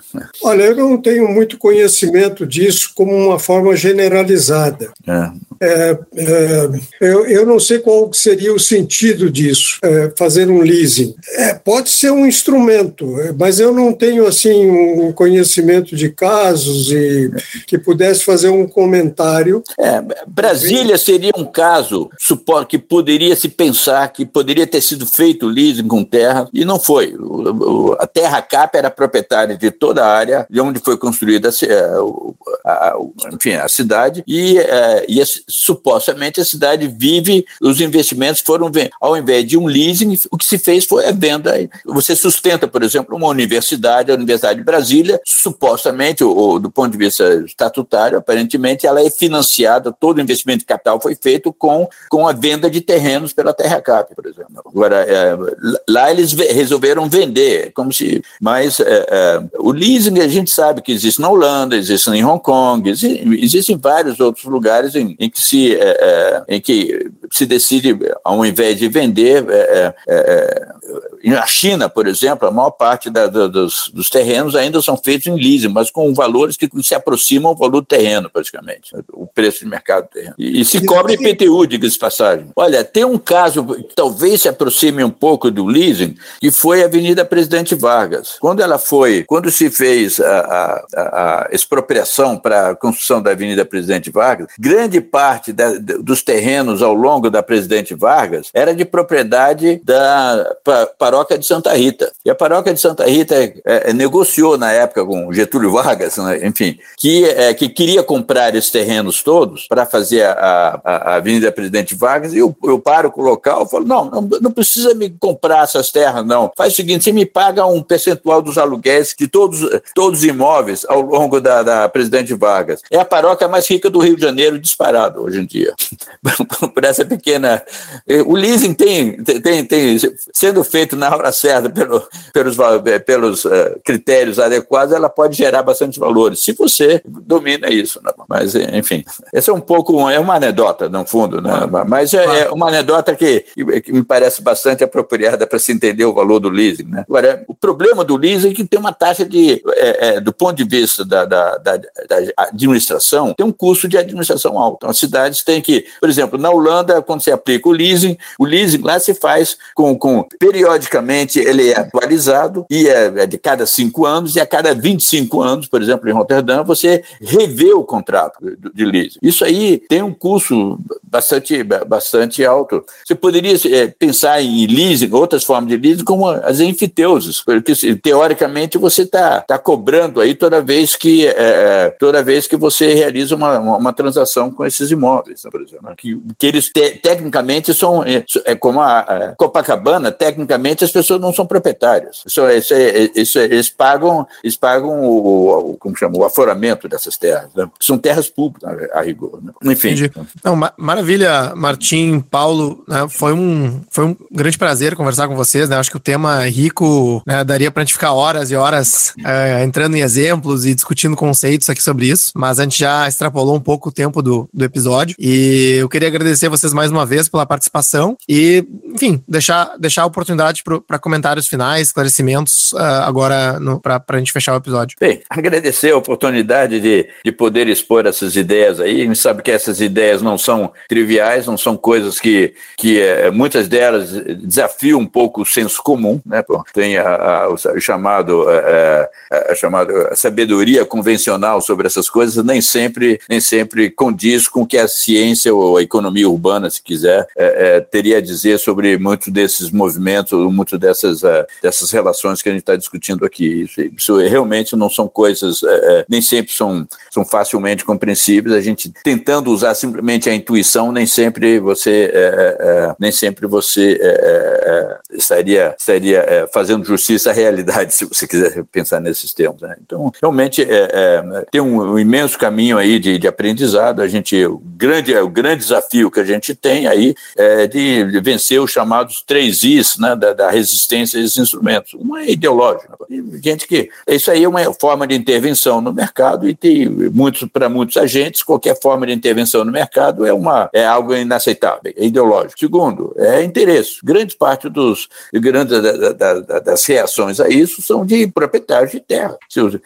Olha, eu não tenho muito conhecimento disso como uma forma generalizada. É. É, é, eu, eu não sei qual seria o sentido disso, é, fazer um leasing. É, pode ser um instrumento, é, mas eu não tenho assim um conhecimento de casos e que pudesse fazer um comentário. É, Brasília seria um caso que poderia se pensar que poderia ter sido feito leasing com terra e não foi. A Terra Cap era proprietária de toda a área de onde foi construída a, a, enfim, a cidade e, e supostamente a cidade vive, os investimentos foram, ao invés de um leasing, o que se fez foi a venda. Você sustenta, por exemplo, uma universidade, a Universidade de Brasília, supostamente, ou, do ponto de vista estatutário, aparentemente, ela é financiada, todo o investimento de capital foi feito com, com a venda de terrenos pela Terra Cap, por exemplo. Agora, é, lá eles resolveram vender, como se. Mas é, é, o leasing a gente sabe que existe na Holanda, existe em Hong Kong, existe, existe em vários outros lugares em, em que se, é, é, em que se decide, ao invés de vender, é, é, é na China, por exemplo, a maior parte da, da, dos, dos, terrenos ainda são feitos em leasing, mas com valores que se aproximam ao valor do terreno, praticamente, o preço de mercado do terreno. E, e se cobra IPTU, diga-se passagem. Olha, tem um caso que talvez se aproxime um pouco do leasing, que foi a Avenida Presidente Vargas. Quando ela foi, quando se fez a, a, a expropriação para a construção da Avenida Presidente Vargas, grande parte da, dos terrenos ao longo longo da Presidente Vargas era de propriedade da paróquia de Santa Rita. E a paróquia de Santa Rita é, é, negociou na época com Getúlio Vargas, né, enfim, que, é, que queria comprar esses terrenos todos para fazer a, a, a, Avenida Presidente Vargas. E eu, eu paro com o local e falo: não, não, não precisa me comprar essas terras, não. Faz o seguinte: você me paga um percentual dos aluguéis de todos, todos os imóveis ao longo da, da Presidente Vargas. É a paróquia mais rica do Rio de Janeiro, disparado hoje em dia. *laughs* Por essa pequena. O leasing tem, tem, tem sendo feito na hora certa pelo, pelos, pelos uh, critérios adequados, ela pode gerar bastante valores, se você domina isso. Né? Mas, enfim, essa é um pouco, é uma anedota, no fundo, né? mas é, é uma anedota que, que, me parece bastante apropriada para se entender o valor do leasing. Né? Agora, o problema do leasing é que tem uma taxa de, é, é, do ponto de vista da, da, da, da, administração, tem um custo de administração alto. Então, as cidades têm que, por exemplo, na Holanda, quando você aplica o leasing, o leasing lá se faz com, com periodicamente ele é atualizado e é, é de cada cinco anos e a cada 25 anos, por exemplo, em Roterdã, você revê o contrato de leasing. Isso aí tem um custo bastante, bastante alto. Você poderia é, pensar em leasing, outras formas de leasing, como as enfiteuses, porque teoricamente você está tá cobrando aí toda vez que é, é, toda vez que você realiza uma, uma, uma transação com esses imóveis, né, por exemplo, né? que, que eles te, tecnicamente são é, é como a, a, Copacabana, tecnicamente as pessoas não são proprietárias. Isso, isso, isso eles pagam eles pagam o, o, como chama, o afloramento dessas terras. Né? São terras públicas a, a rigor. Né? Enfim. Não, ma maravilha, Martim, Paulo. Né? Foi um foi um grande prazer conversar com vocês. Né? Acho que o tema é rico né? daria para a gente ficar horas e horas é, entrando em exemplos e discutindo conceitos aqui sobre isso. Mas a gente já extrapolou um pouco o tempo do, do episódio e eu queria agradecer vocês mais uma vez pela participação e, enfim, deixar deixar a oportunidade para comentários finais, esclarecimentos uh, agora para a gente fechar o episódio. Bem, agradecer a oportunidade de, de poder expor essas ideias aí. A gente sabe que essas ideias não são triviais, não são coisas que, que é, muitas delas desafiam um pouco o senso comum, né? Tem a, a, o chamado, a, a, chamado a sabedoria convencional sobre essas coisas, nem sempre, nem sempre condiz com o que a ciência ou a economia urbana, se quiser, é, é, teria a dizer sobre muitos desses movimentos, muito dessas, dessas relações que a gente está discutindo aqui. Isso, isso, realmente não são coisas, nem sempre são, são facilmente compreensíveis. A gente tentando usar simplesmente a intuição, nem sempre você, é, é, é nem sempre você é, é, estaria, estaria fazendo justiça à realidade, *laughs* se você quiser pensar nesses termos. Né? Então, realmente tem um, um, imenso caminho aí de, de, aprendizado. A gente, o grande, o grande desafio que a gente tem aí é de vencer os chamados três Is né, da, da resistência a esses instrumentos. Uma é ideológica. Gente que isso aí é uma forma de intervenção no mercado e tem muitos para muitos agentes qualquer forma de intervenção no mercado é uma é algo inaceitável, é ideológico. Segundo, é interesse. Grande parte dos grandes da, da, da, das reações a isso são de proprietários de terra.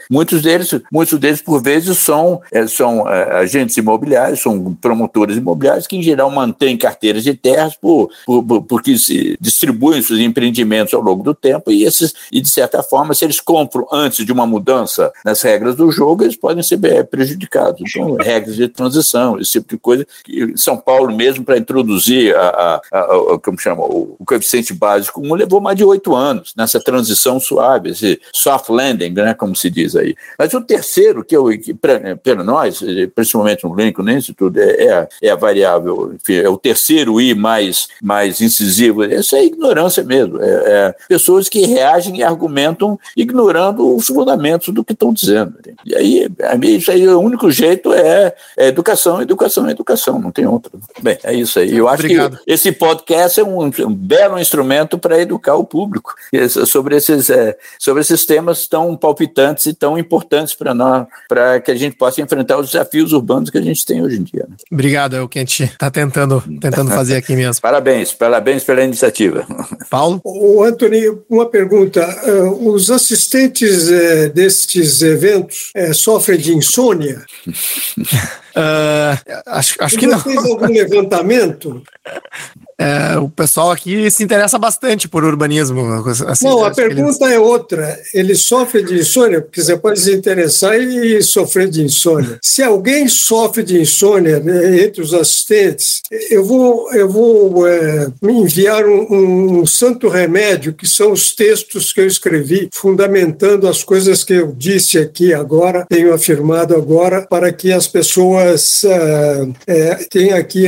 Muitos deles, muitos deles por vezes são é, são é, agentes imobiliários, são promotores imobiliários que em geral mantêm carteiras de terras por, por, por porque se distribuem seus empreendimentos ao longo do tempo e esses e de certa forma se eles compram antes de uma mudança nas regras do jogo eles podem ser prejudicados. Então regras de transição, esse tipo de coisa. E São Paulo mesmo, para introduzir a, a, a, como chama, o, o coeficiente básico levou mais de oito anos nessa transição suave, esse soft landing, né, como se diz aí. Mas o terceiro, que, que para nós, principalmente no Lincoln Institute, é, é, é a variável, enfim, é o terceiro I mais, mais incisivo, isso é ignorância mesmo. É, é pessoas que reagem e argumentam ignorando os fundamentos do que estão dizendo. E aí, a mim, isso aí, o único jeito é, é educação, educação, educação, não tem outra. Bem, é isso aí. Eu acho Obrigado. que esse podcast é um, um belo instrumento para educar o público sobre esses, é, sobre esses temas tão palpitantes e tão importantes para nós, para que a gente possa enfrentar os desafios urbanos que a gente tem hoje em dia. Né? Obrigado, é o que a gente está tentando, tentando fazer aqui mesmo. *laughs* parabéns, parabéns pela iniciativa. Paulo? O Anthony, uma pergunta. Uh, os assistentes uh, destes eventos uh, sofrem de insônia? Uh, *laughs* acho, acho que não. fez algum levantamento? *laughs* É, o pessoal aqui se interessa bastante por urbanismo. Assim, Não, a pergunta é outra. Ele sofre de insônia, porque você pode se interessar e sofrer de insônia. Se alguém sofre de insônia né, entre os assistentes, eu vou, eu vou é, me enviar um, um santo remédio, que são os textos que eu escrevi, fundamentando as coisas que eu disse aqui agora, tenho afirmado agora, para que as pessoas é, é, tenham aqui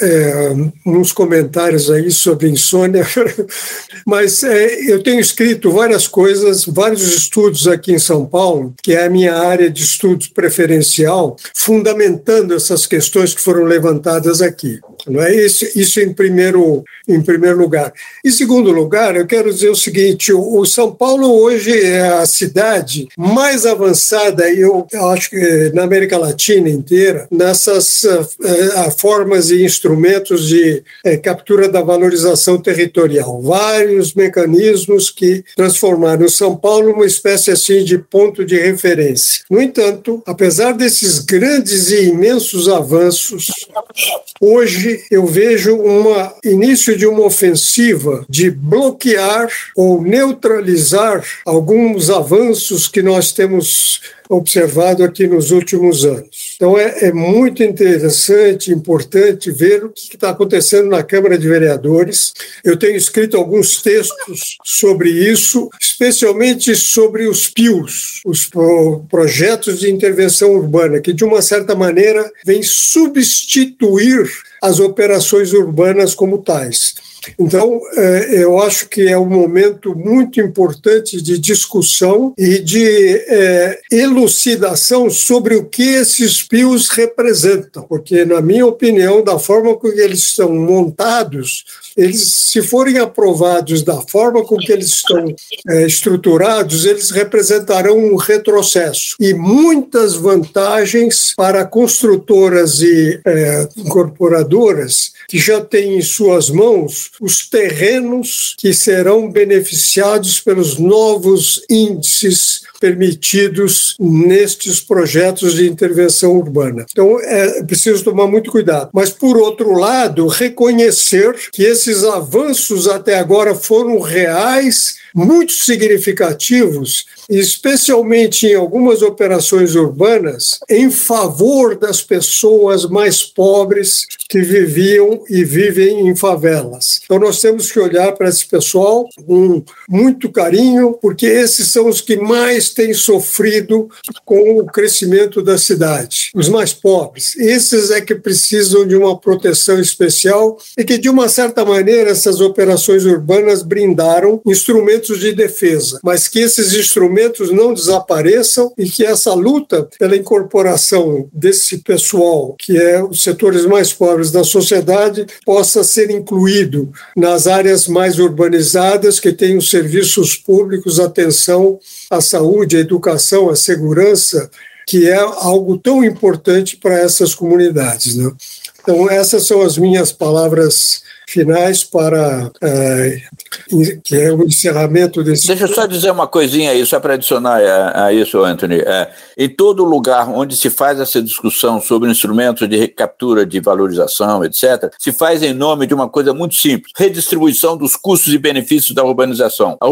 é, uns comentários aí sobre insônia, *laughs* mas é, eu tenho escrito várias coisas, vários estudos aqui em São Paulo, que é a minha área de estudos preferencial, fundamentando essas questões que foram levantadas aqui. Não é isso, isso em primeiro em primeiro lugar. Em segundo lugar, eu quero dizer o seguinte: o São Paulo hoje é a cidade mais avançada, eu acho que na América Latina inteira, nessas uh, formas e instrumentos de uh, captura da valorização territorial. Vários mecanismos que transformaram São Paulo uma espécie assim de ponto de referência. No entanto, apesar desses grandes e imensos avanços, hoje eu vejo um início de uma ofensiva de bloquear ou neutralizar alguns avanços que nós temos observado aqui nos últimos anos. Então é, é muito interessante, importante ver o que está acontecendo na Câmara de Vereadores. Eu tenho escrito alguns textos sobre isso, especialmente sobre os PIUs, os pro, projetos de intervenção urbana, que de uma certa maneira vêm substituir as operações urbanas como tais. Então, é, eu acho que é um momento muito importante de discussão e de é, elucidação sobre o que esses pios representam, porque, na minha opinião, da forma como eles estão montados, eles, se forem aprovados da forma com que eles estão é, estruturados, eles representarão um retrocesso e muitas vantagens para construtoras e é, incorporadoras que já têm em suas mãos os terrenos que serão beneficiados pelos novos índices permitidos nestes projetos de intervenção urbana. Então, é preciso tomar muito cuidado. Mas, por outro lado, reconhecer que esses avanços até agora foram reais muito significativos, especialmente em algumas operações urbanas, em favor das pessoas mais pobres que viviam e vivem em favelas. Então nós temos que olhar para esse pessoal com muito carinho, porque esses são os que mais têm sofrido com o crescimento da cidade, os mais pobres. Esses é que precisam de uma proteção especial e que de uma certa maneira essas operações urbanas brindaram instrumentos instrumentos de defesa, mas que esses instrumentos não desapareçam e que essa luta pela incorporação desse pessoal, que é os setores mais pobres da sociedade, possa ser incluído nas áreas mais urbanizadas que tenham serviços públicos, atenção à saúde, à educação, à segurança, que é algo tão importante para essas comunidades. Né? Então, essas são as minhas palavras finais para é, que é o encerramento desse. Deixa eu só dizer uma coisinha aí, só para adicionar a, a, isso, Anthony. É, em todo lugar onde se faz essa discussão sobre instrumentos de recaptura de valorização, etc., se faz em nome de uma coisa muito simples: redistribuição dos custos e benefícios da urbanização. A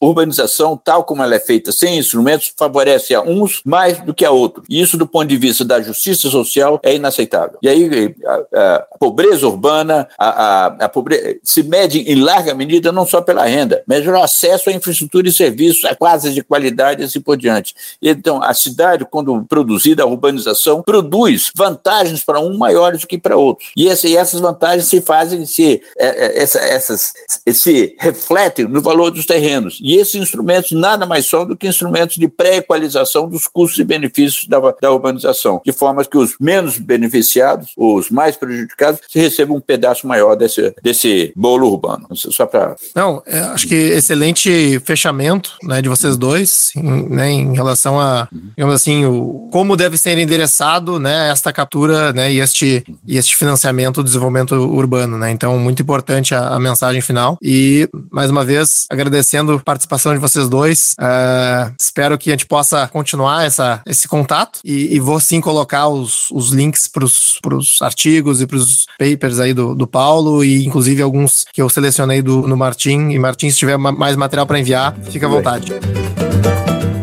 urbanização, tal como ela é feita sem instrumentos, favorece a uns mais do que a outros. E isso, do ponto de vista da justiça social, é inaceitável. E aí, a, a pobreza urbana, a, a, pobreza se mede em larga medida não só pela renda, mas pelo acesso à infraestrutura e serviços, a quase de qualidade e assim por diante. Então, a cidade, quando produzida, a urbanização, produz vantagens para um maiores do que para outros. E, essa, e essas vantagens se fazem, se, é, é, essa, essas, se refletem no valor dos terrenos. E esses instrumentos nada mais são do que instrumentos de pré-equalização dos custos e benefícios da, da urbanização, de forma que os menos beneficiados, os mais prejudicados, recebam um pedaço maior desse, desse bolo urbano. Só para. Não, é, acho que excelente fechamento né, de vocês dois em, né, em relação a, digamos assim, o, como deve ser endereçado né, esta captura né, e, este, e este financiamento do desenvolvimento urbano. Né? Então, muito importante a, a mensagem final. E, mais uma vez, agradecendo a participação de vocês dois. Uh, espero que a gente possa continuar essa, esse contato e, e vou sim colocar os, os links para os artigos e para os papers aí do, do Paulo e inclusive alguns que eu selecionei do, no Martim. E Martim, se tiver mais material para enviar, fica à vontade.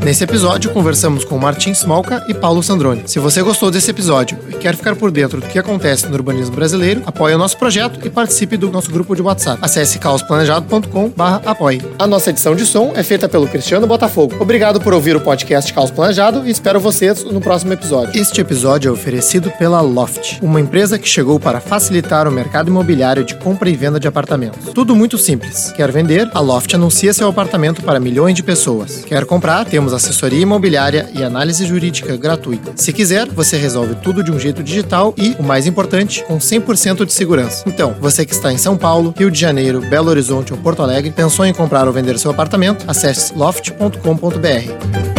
Nesse episódio, conversamos com Martin Smolka e Paulo Sandroni. Se você gostou desse episódio e quer ficar por dentro do que acontece no urbanismo brasileiro, apoie o nosso projeto e participe do nosso grupo de WhatsApp. Acesse caosplanejado.com apoie. A nossa edição de som é feita pelo Cristiano Botafogo. Obrigado por ouvir o podcast Caos Planejado e espero vocês no próximo episódio. Este episódio é oferecido pela Loft, uma empresa que chegou para facilitar o mercado imobiliário de compra e venda de apartamentos. Tudo muito simples. Quer vender? A Loft anuncia seu apartamento para milhões de pessoas. Quer comprar? Temos assessoria imobiliária e análise jurídica gratuita. Se quiser, você resolve tudo de um jeito digital e, o mais importante, com 100% de segurança. Então, você que está em São Paulo, Rio de Janeiro, Belo Horizonte ou Porto Alegre, pensou em comprar ou vender seu apartamento? Acesse loft.com.br.